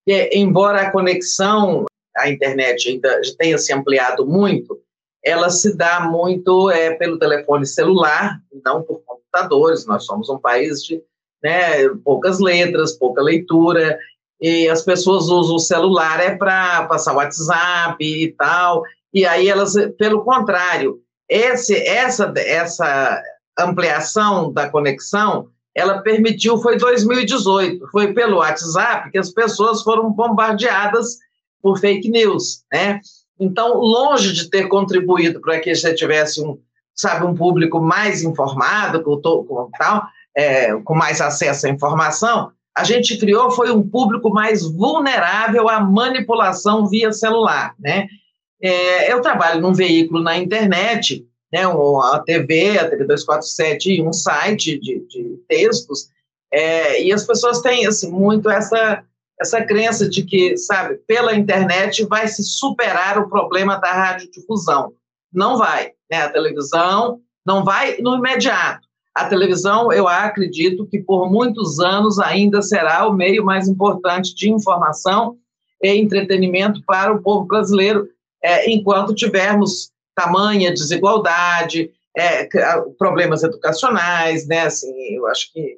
embora a conexão à internet ainda tenha se ampliado muito, ela se dá muito é, pelo telefone celular, não por computadores. Nós somos um país de né, poucas letras, pouca leitura, e as pessoas usam o celular é para passar WhatsApp e tal, e aí elas, pelo contrário, esse, essa, essa ampliação da conexão ela permitiu, foi 2018, foi pelo WhatsApp que as pessoas foram bombardeadas por fake news, né? Então, longe de ter contribuído para que você tivesse um, sabe, um público mais informado, com, com tal, é, com mais acesso à informação, a gente criou foi um público mais vulnerável à manipulação via celular, né? É, eu trabalho num veículo na internet né, a TV, a TV 247 e um site de, de textos, é, e as pessoas têm assim, muito essa, essa crença de que, sabe, pela internet vai se superar o problema da radiodifusão. Não vai. Né? A televisão não vai no imediato. A televisão, eu acredito que por muitos anos ainda será o meio mais importante de informação e entretenimento para o povo brasileiro, é, enquanto tivermos tamanha desigualdade, é, problemas educacionais, né? Assim, eu acho que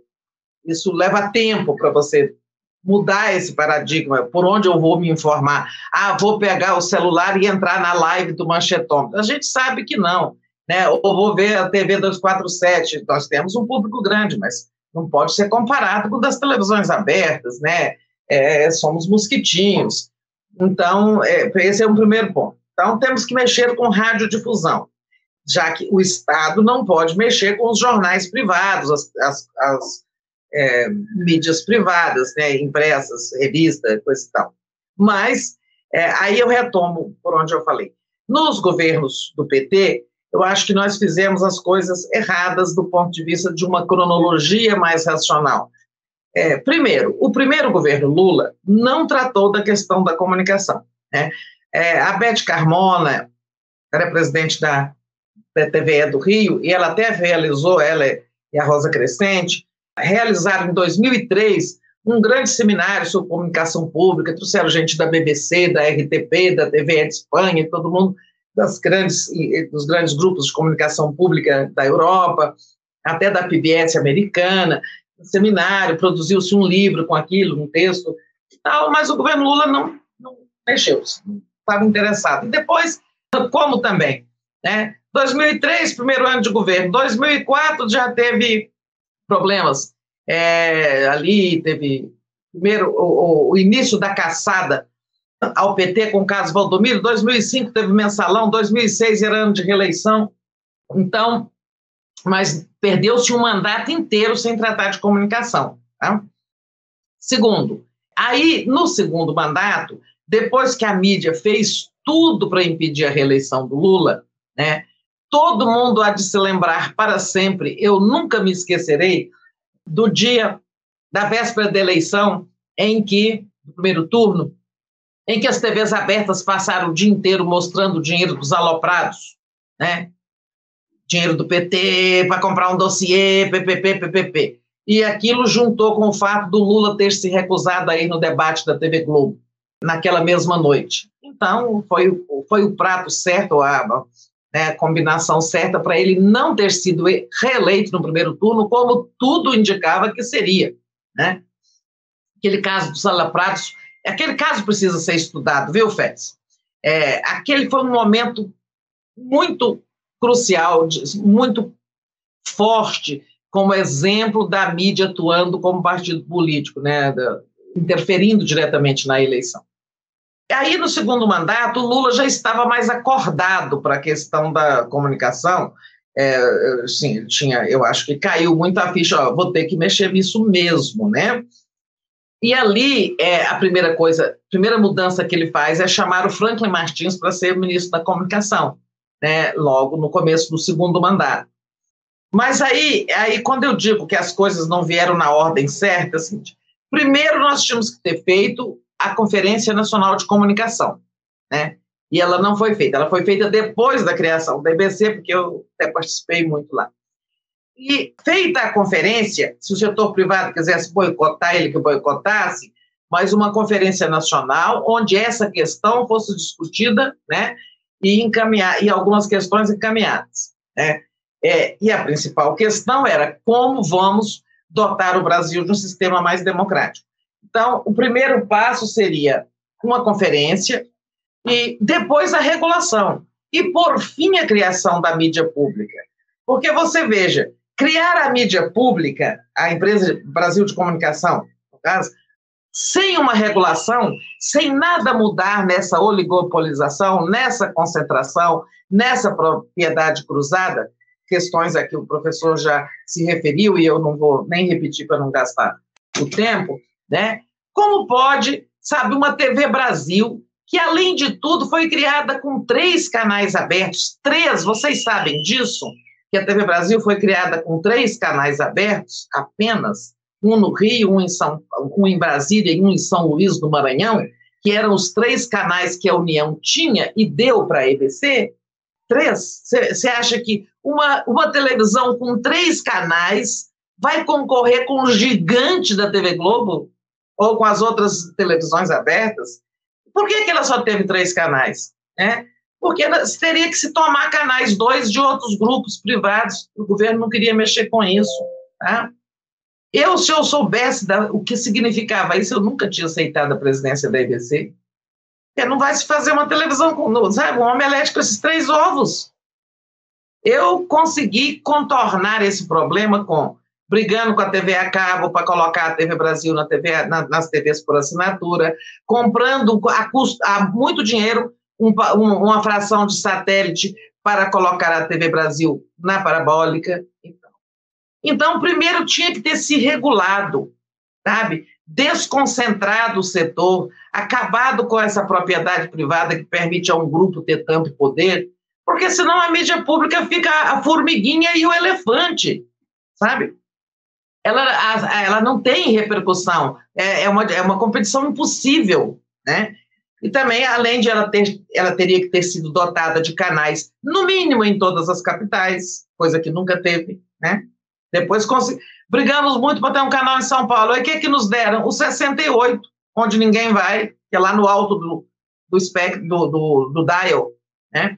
isso leva tempo para você mudar esse paradigma. Por onde eu vou me informar? Ah, vou pegar o celular e entrar na live do Manchetômetro. A gente sabe que não, né? Ou vou ver a TV 247. Nós temos um público grande, mas não pode ser comparado com das televisões abertas, né? É, somos mosquitinhos. Então, é, esse é um primeiro ponto. Então, temos que mexer com radiodifusão, já que o Estado não pode mexer com os jornais privados, as, as, as é, mídias privadas, né, impressas, revista, coisa e tal. Mas, é, aí eu retomo por onde eu falei. Nos governos do PT, eu acho que nós fizemos as coisas erradas do ponto de vista de uma cronologia mais racional. É, primeiro, o primeiro governo Lula não tratou da questão da comunicação. Né? É, a Beth Carmona era presidente da, da TVE do Rio, e ela até realizou, ela e a Rosa Crescente, realizaram em 2003 um grande seminário sobre comunicação pública, trouxeram gente da BBC, da RTP, da TVE de Espanha, todo mundo das grandes, dos grandes grupos de comunicação pública da Europa, até da PBS americana, seminário, produziu-se um livro com aquilo, um texto, tal, mas o governo Lula não, não mexeu, estava interessado. E depois, como também, né? 2003, primeiro ano de governo. 2004 já teve problemas. É, ali teve primeiro, o, o início da caçada ao PT com o caso Valdomiro, 2005 teve mensalão, 2006 era ano de reeleição, então, mas perdeu-se um mandato inteiro sem tratar de comunicação. Tá? Segundo, aí no segundo mandato, depois que a mídia fez tudo para impedir a reeleição do Lula, né, todo mundo há de se lembrar para sempre, eu nunca me esquecerei do dia da véspera da eleição, em que, no primeiro turno, em que as TVs abertas passaram o dia inteiro mostrando o dinheiro dos aloprados, né? Dinheiro do PT para comprar um dossiê, PPP, PPP. E aquilo juntou com o fato do Lula ter se recusado aí no debate da TV Globo, naquela mesma noite. Então, foi, foi o prato certo, a, né, combinação certa para ele não ter sido reeleito no primeiro turno, como tudo indicava que seria. Né? Aquele caso dos aloprados Aquele caso precisa ser estudado, viu, Félix? É, aquele foi um momento muito crucial, muito forte, como exemplo da mídia atuando como partido político, né, interferindo diretamente na eleição. Aí, no segundo mandato, o Lula já estava mais acordado para a questão da comunicação. É, sim, tinha, eu acho que caiu muito a ficha, ó, vou ter que mexer nisso mesmo, né? E ali, é, a primeira coisa, a primeira mudança que ele faz é chamar o Franklin Martins para ser ministro da Comunicação, né, logo no começo do segundo mandato. Mas aí, aí, quando eu digo que as coisas não vieram na ordem certa, assim, primeiro nós tínhamos que ter feito a Conferência Nacional de Comunicação, né? E ela não foi feita, ela foi feita depois da criação da IBC, porque eu até participei muito lá. E feita a conferência, se o setor privado quisesse boicotar, ele que boicotasse, mas uma conferência nacional onde essa questão fosse discutida, né, e encaminhar e algumas questões encaminhadas, né? É, e a principal questão era como vamos dotar o Brasil de um sistema mais democrático. Então, o primeiro passo seria uma conferência e depois a regulação e por fim a criação da mídia pública. Porque você veja, criar a mídia pública, a empresa Brasil de Comunicação, no caso, sem uma regulação, sem nada mudar nessa oligopolização, nessa concentração, nessa propriedade cruzada, questões a que o professor já se referiu e eu não vou nem repetir para não gastar o tempo, né? Como pode, sabe, uma TV Brasil que além de tudo foi criada com três canais abertos, três, vocês sabem disso? que a TV Brasil foi criada com três canais abertos apenas, um no Rio, um em, São, um em Brasília e um em São Luís do Maranhão, que eram os três canais que a União tinha e deu para a EBC, três. Você acha que uma, uma televisão com três canais vai concorrer com o gigante da TV Globo ou com as outras televisões abertas? Por que, que ela só teve três canais? Né? porque teria que se tomar canais dois de outros grupos privados, o governo não queria mexer com isso. Tá? Eu, se eu soubesse da, o que significava isso, eu nunca tinha aceitado a presidência da EBC. Porque não vai se fazer uma televisão com, sabe, um omelete com esses três ovos. Eu consegui contornar esse problema com brigando com a TV a cabo para colocar a TV Brasil na TV, na, nas TVs por assinatura, comprando a, custo, a muito dinheiro um, uma fração de satélite para colocar a TV Brasil na parabólica. Então, então primeiro tinha que ter se regulado, sabe? Desconcentrado o setor, acabado com essa propriedade privada que permite a um grupo ter tanto poder, porque senão a mídia pública fica a formiguinha e o elefante, sabe? Ela, ela não tem repercussão, é, é, uma, é uma competição impossível, né? E também, além de ela ter, ela teria que ter sido dotada de canais, no mínimo em todas as capitais, coisa que nunca teve, né? Depois brigamos muito para ter um canal em São Paulo. E o que que nos deram? O 68, onde ninguém vai, que é lá no alto do, do espectro, do, do, do dial, né?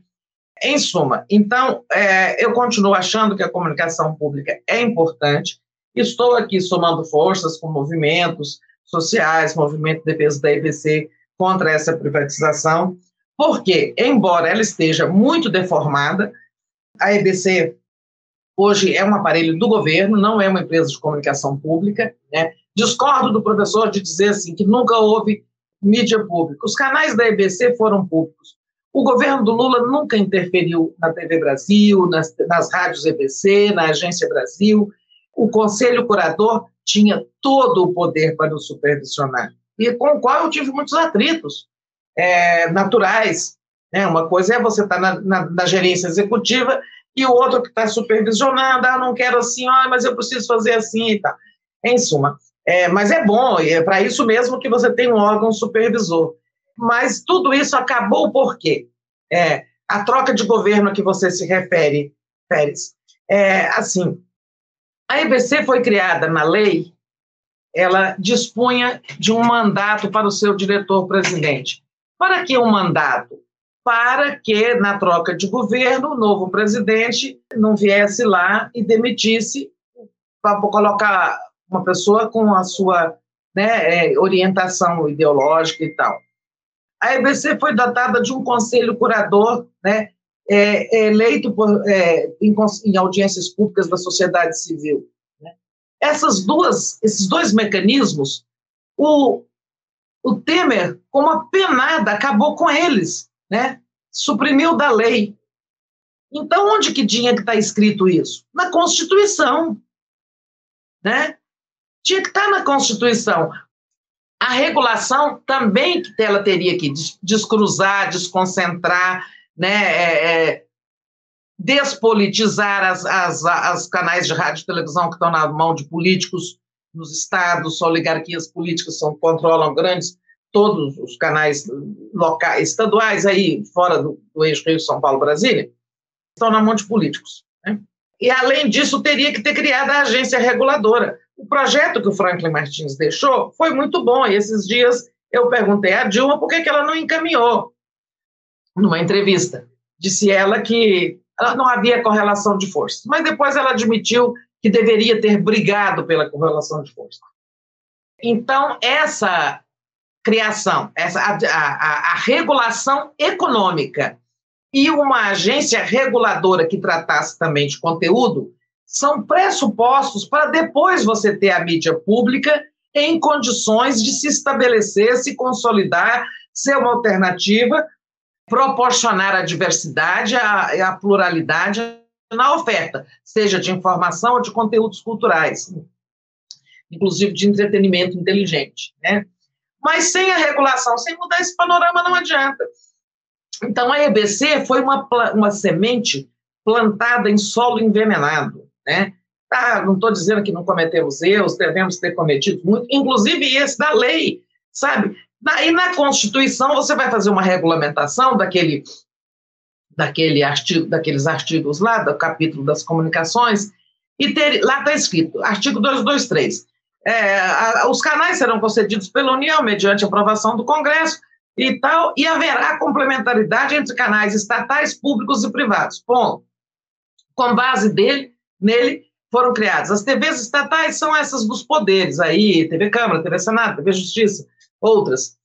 Em suma, então, é, eu continuo achando que a comunicação pública é importante. Estou aqui somando forças com movimentos sociais, movimento de defesa da EBC, contra essa privatização, porque, embora ela esteja muito deformada, a EBC hoje é um aparelho do governo, não é uma empresa de comunicação pública, né? discordo do professor de dizer assim que nunca houve mídia pública. Os canais da EBC foram públicos. O governo do Lula nunca interferiu na TV Brasil, nas, nas rádios EBC, na Agência Brasil. O Conselho Curador tinha todo o poder para o supervisionar, e com o qual eu tive muitos atritos é, naturais. Né? Uma coisa é você estar tá na, na, na, gerência executiva e o outro que está supervisionando, ah, não quero assim, ah, mas eu preciso fazer assim e tal. Em suma, é, mas é bom, é para isso mesmo que você tem um órgão supervisor. Mas tudo isso acabou por quê? É, a troca de governo a que você se refere, Pérez. É, assim, a EBC foi criada na lei, ela dispunha de um mandato para o seu diretor-presidente. Para que um mandato? Para que, na troca de governo, o novo presidente não viesse lá e demitisse para colocar uma pessoa com a sua né, é, orientação ideológica e tal. A EBC foi dotada de um conselho curador, né, é, eleito por, é, em, em, audiências públicas da sociedade civil. Né. Essas duas, esses dois mecanismos, o, o Temer, com uma penada, acabou com eles, né, suprimiu da lei. Então, onde que tinha que estar escrito isso? Na Constituição. Né? Tinha que estar na Constituição. A regulação também ela teria que descruzar, desconcentrar, né, é, é, despolitizar as, as, as canais de rádio e televisão que estão na mão de políticos nos estados, oligarquias políticas são, controlam grandes, todos os canais locais, estaduais aí, fora do, do eixo Rio-São Paulo-Brasília, estão na mão de políticos. Né? E, além disso, teria que ter criado a agência reguladora, o projeto que o Franklin Martins deixou foi muito bom. E esses dias eu perguntei à Dilma por que, que ela não encaminhou numa entrevista. Disse ela que não havia correlação de forças. Mas depois ela admitiu que deveria ter brigado pela correlação de forças. Então, essa criação, essa, a, a, a regulação econômica e uma agência reguladora que tratasse também de conteúdo são pressupostos para depois você ter a mídia pública em condições de se estabelecer, se consolidar, ser uma alternativa, proporcionar a diversidade, a, a pluralidade na oferta, seja de informação ou de conteúdos culturais, inclusive de entretenimento inteligente, né? Mas sem a regulação, sem mudar esse panorama, não adianta. Então, a EBC foi uma, uma semente plantada em solo envenenado. Né? Tá, não estou dizendo que não cometemos erros, devemos ter cometido muito, inclusive esse da lei, sabe? Daí na Constituição você vai fazer uma regulamentação daquele, daquele artigo, daqueles artigos lá, do capítulo das comunicações, e ter, lá está escrito, artigo 223, é, a, os canais serão concedidos pela União mediante aprovação do Congresso e tal, e haverá complementaridade entre canais estatais, públicos e privados. Ponto. Com base dele, nele foram criadas. As TVs estatais são essas dos poderes aí, TV Câmara, TV Senado, TV Justiça, outras.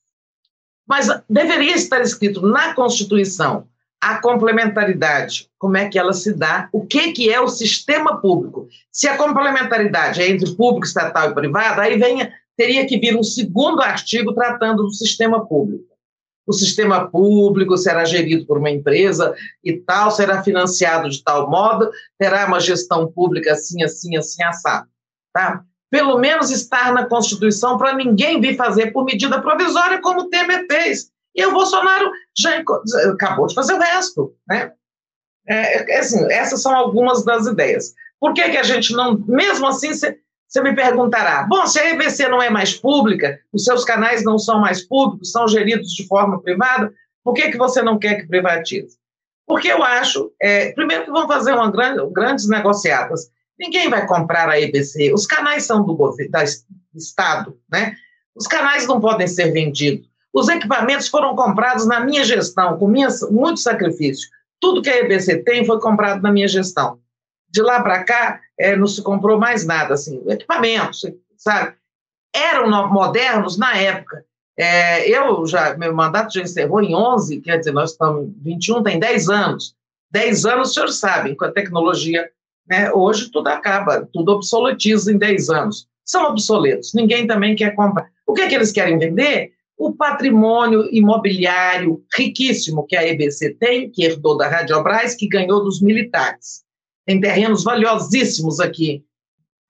Mas deveria estar escrito na Constituição a complementaridade, como é que ela se dá, o que, que é o sistema público. Se a complementaridade é entre público, estatal e privado, aí venha, teria que vir um segundo artigo tratando do sistema público o sistema público será gerido por uma empresa e tal, será financiado de tal modo, terá uma gestão pública assim, assim, assim, assado. Tá? Pelo menos estar na Constituição para ninguém vir fazer por medida provisória, como o Temer fez. E o Bolsonaro já acabou de fazer o resto. Né? É, é assim, essas são algumas das ideias. Por que, que a gente não, mesmo assim, você me perguntará: bom, se a EBC não é mais pública, os seus canais não são mais públicos, são geridos de forma privada, por que, que você não quer que privatize? Porque eu acho, é, primeiro, que vão fazer uma grande, grandes negociadas. Ninguém vai comprar a EBC. Os canais são do, governo, do Estado, né? Os canais não podem ser vendidos. Os equipamentos foram comprados na minha gestão, com minha, muito sacrifício. Tudo que a EBC tem foi comprado na minha gestão. De lá para cá, é, não se comprou mais nada, assim, equipamentos, sabe? Eram modernos na época. É, eu já, meu mandato já encerrou em 11, quer dizer, nós estamos em 21, tem 10 anos. 10 anos, os senhores sabem, com a tecnologia, né, hoje tudo acaba, tudo obsoletiza em 10 anos. são obsoletos. Ninguém também quer comprar. O que é que eles querem vender? O patrimônio imobiliário riquíssimo que a EBC tem, que herdou da Radiobras, que ganhou dos militares. Tem terrenos valiosíssimos aqui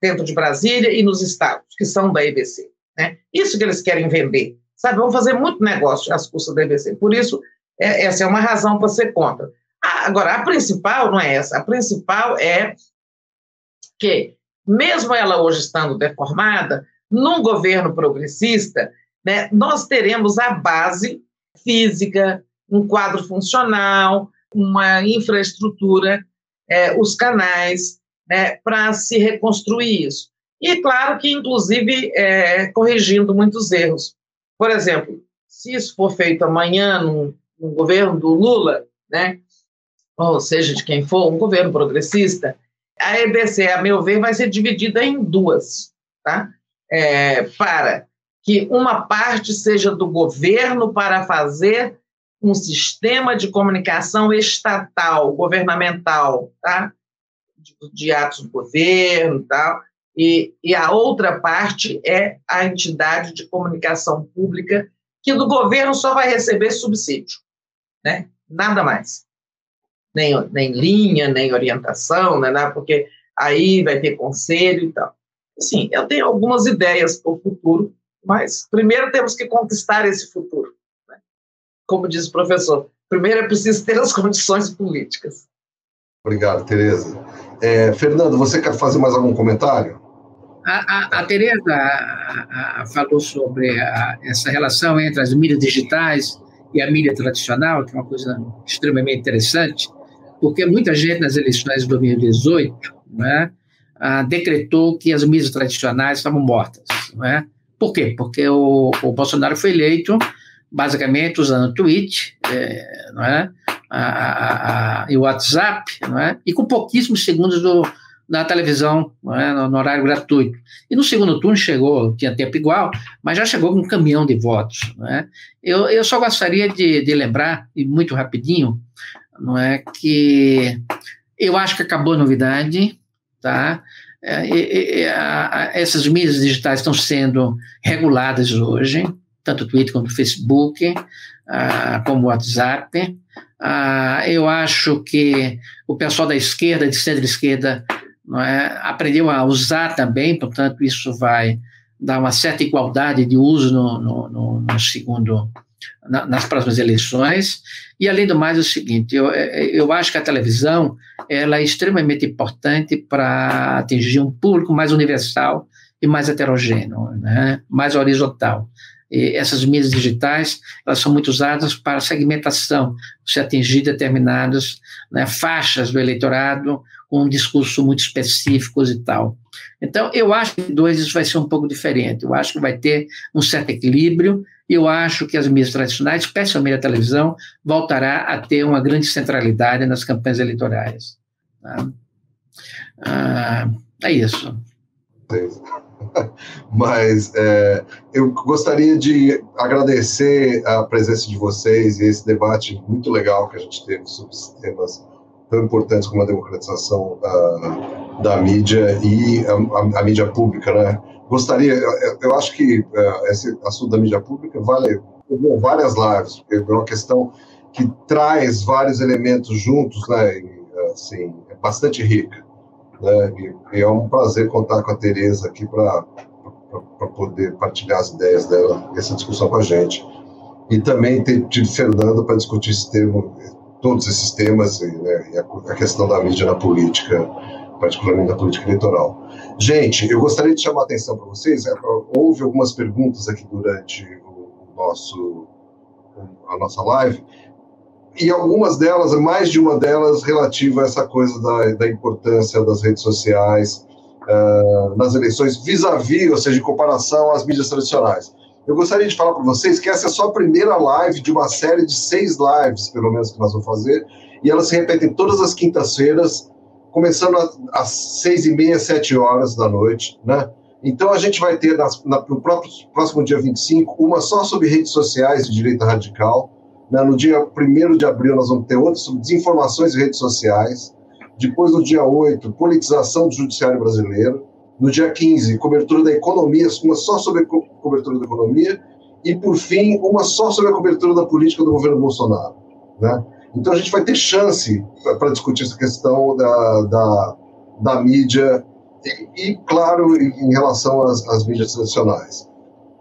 dentro de Brasília e nos estados, que são da EBC. Né? Isso que eles querem vender. Sabe, vão fazer muito negócio às custas da EBC. Por isso, é, essa é uma razão para ser contra. Agora, a principal não é essa. A principal é que, mesmo ela hoje estando deformada, num governo progressista, né, nós teremos a base física, um quadro funcional, uma infraestrutura, é, os canais, né, para se reconstruir isso. E claro que, inclusive, é, corrigindo muitos erros. Por exemplo, se isso for feito amanhã no, no governo do Lula, né, ou seja, de quem for, um governo progressista, a EBC, a meu ver, vai ser dividida em duas, tá? É, para que uma parte seja do governo para fazer um sistema de comunicação estatal, governamental, tá? De, de atos do governo, tal. E, e a outra parte é a entidade de comunicação pública que do governo só vai receber subsídio, né? Nada mais nem, nem linha, nem orientação, né, né, porque aí vai ter conselho e tal. Sim, eu tenho algumas ideias para o futuro, mas primeiro temos que conquistar esse futuro. Né? Como diz o professor, primeiro é preciso ter as condições políticas. Obrigado, Tereza. É, Fernando, você quer fazer mais algum comentário? A, a, a Tereza a, a, falou sobre essa relação entre as mídias digitais e a mídia tradicional, que é uma coisa extremamente interessante porque muita gente nas eleições de 2018 né, ah, decretou que as mídias tradicionais estavam mortas. Né? Por quê? Porque o, o Bolsonaro foi eleito basicamente usando tweet, é, não é? A, a, a, e WhatsApp, não é? e com pouquíssimos segundos do, na televisão, é? no, no, horário gratuito. E no segundo turno chegou, tinha tempo igual, mas já chegou com um caminhão de votos. É? Eu, eu só gostaria de, de lembrar, e muito rapidinho, não é que eu acho que acabou a novidade, tá? É, e, e, a, a, essas mídias digitais estão sendo reguladas hoje, tanto o Twitter quanto o Facebook, ah, como o WhatsApp. Ah, eu acho que o pessoal da esquerda, de centro-esquerda, é, aprendeu a usar também, portanto, isso vai dar uma certa igualdade de uso no, no, no, no segundo na, nas próximas eleições. E, além do mais, é o seguinte, eu, eu acho que a televisão ela é extremamente importante para atingir um público mais universal e mais heterogêneo, né? mais horizontal. E essas mídias digitais elas são muito usadas para segmentação, se atingir determinadas né, faixas do eleitorado com um discurso muito específicos e tal. Então, eu acho que dois isso vai ser um pouco diferente. Eu acho que vai ter um certo equilíbrio eu acho que as mídias tradicionais, especialmente a televisão, voltará a ter uma grande centralidade nas campanhas eleitorais. Tá? Ah, é isso. Mas é, eu gostaria de agradecer a presença de vocês e esse debate muito legal que a gente teve sobre temas tão importantes como a democratização da, da mídia e a, a, a mídia pública, né? Gostaria, eu, acho que uh, esse assunto da mídia pública vale várias lives, porque é uma questão que traz vários elementos juntos, né, e, assim, é bastante rica, né, e, e, é um prazer contar com a Tereza aqui para poder partilhar as ideias dela, essa discussão com a gente. E também ter tido Fernando para discutir esse tema, todos esses temas, e, né, e a, a questão da mídia na política, particularmente da política eleitoral. Gente, eu gostaria de chamar a atenção para vocês. É, houve algumas perguntas aqui durante o nosso, a nossa live, e algumas delas, mais de uma delas, relativa a essa coisa da, da importância das redes sociais uh, nas eleições, vis-à-vis, -vis, ou seja, em comparação às mídias tradicionais. Eu gostaria de falar para vocês que essa é só a primeira live de uma série de seis lives, pelo menos, que nós vamos fazer, e elas se repetem todas as quintas-feiras, começando às seis e meia, sete horas da noite, né? Então a gente vai ter nas, na, no próprio, próximo dia 25 uma só sobre redes sociais de direita radical. Né? No dia 1 de abril nós vamos ter outra sobre desinformações e redes sociais. Depois, no dia 8, politização do judiciário brasileiro. No dia 15, cobertura da economia, uma só sobre a cobertura da economia. E, por fim, uma só sobre a cobertura da política do governo Bolsonaro. Né? Então, a gente vai ter chance para discutir essa questão da, da, da mídia e, e, claro, em relação às, às mídias tradicionais.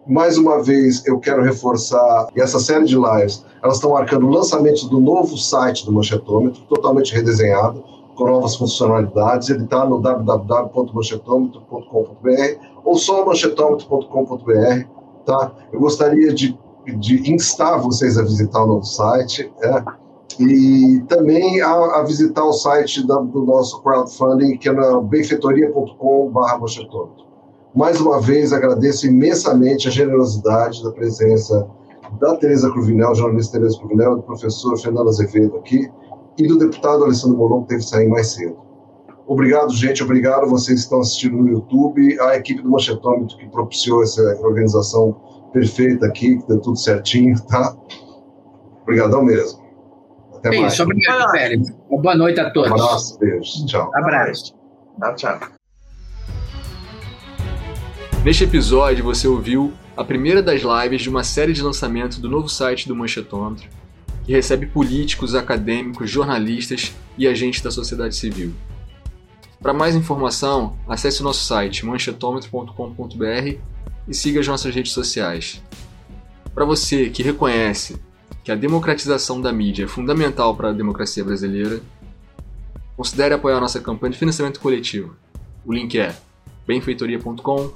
Mais uma vez, eu quero reforçar, e essa série de lives, elas estão marcando o lançamento do novo site do Manchetômetro, totalmente redesenhado, com novas funcionalidades. Ele está no www.manchetômetro.com.br ou só manchetômetro.com.br. Tá? Eu gostaria de, de instar vocês a visitar o novo site é, e também a, a, visitar o site da, do nosso crowdfunding, que é na benfeitoria.com.br. Mais uma vez, agradeço imensamente a generosidade da presença da Tereza Cruvinel, jornalista Tereza Cruvinel, do professor Fernando Azevedo aqui, e do deputado Alessandro Molon, que teve que sair mais cedo. Obrigado, gente. Obrigado vocês que estão assistindo no YouTube, a equipe do Manchetômetro que propiciou essa organização perfeita aqui, que deu tudo certinho, tá? Obrigadão mesmo. Até Sim, mais. Obrigado, Félix. Boa noite a todos. Um abraço, beijo. Tchau. Abraço. Tchau, tchau. Neste episódio, você ouviu a primeira das lives de uma série de lançamento do novo site do Manchetômetro, que recebe políticos, acadêmicos, jornalistas e agentes da sociedade civil. Para mais informação, acesse o nosso site manchetômetro.com.br e siga as nossas redes sociais. Para você que reconhece que a democratização da mídia é fundamental para a democracia brasileira, considere apoiar nossa campanha de financiamento coletivo. O link é benfeitoria.com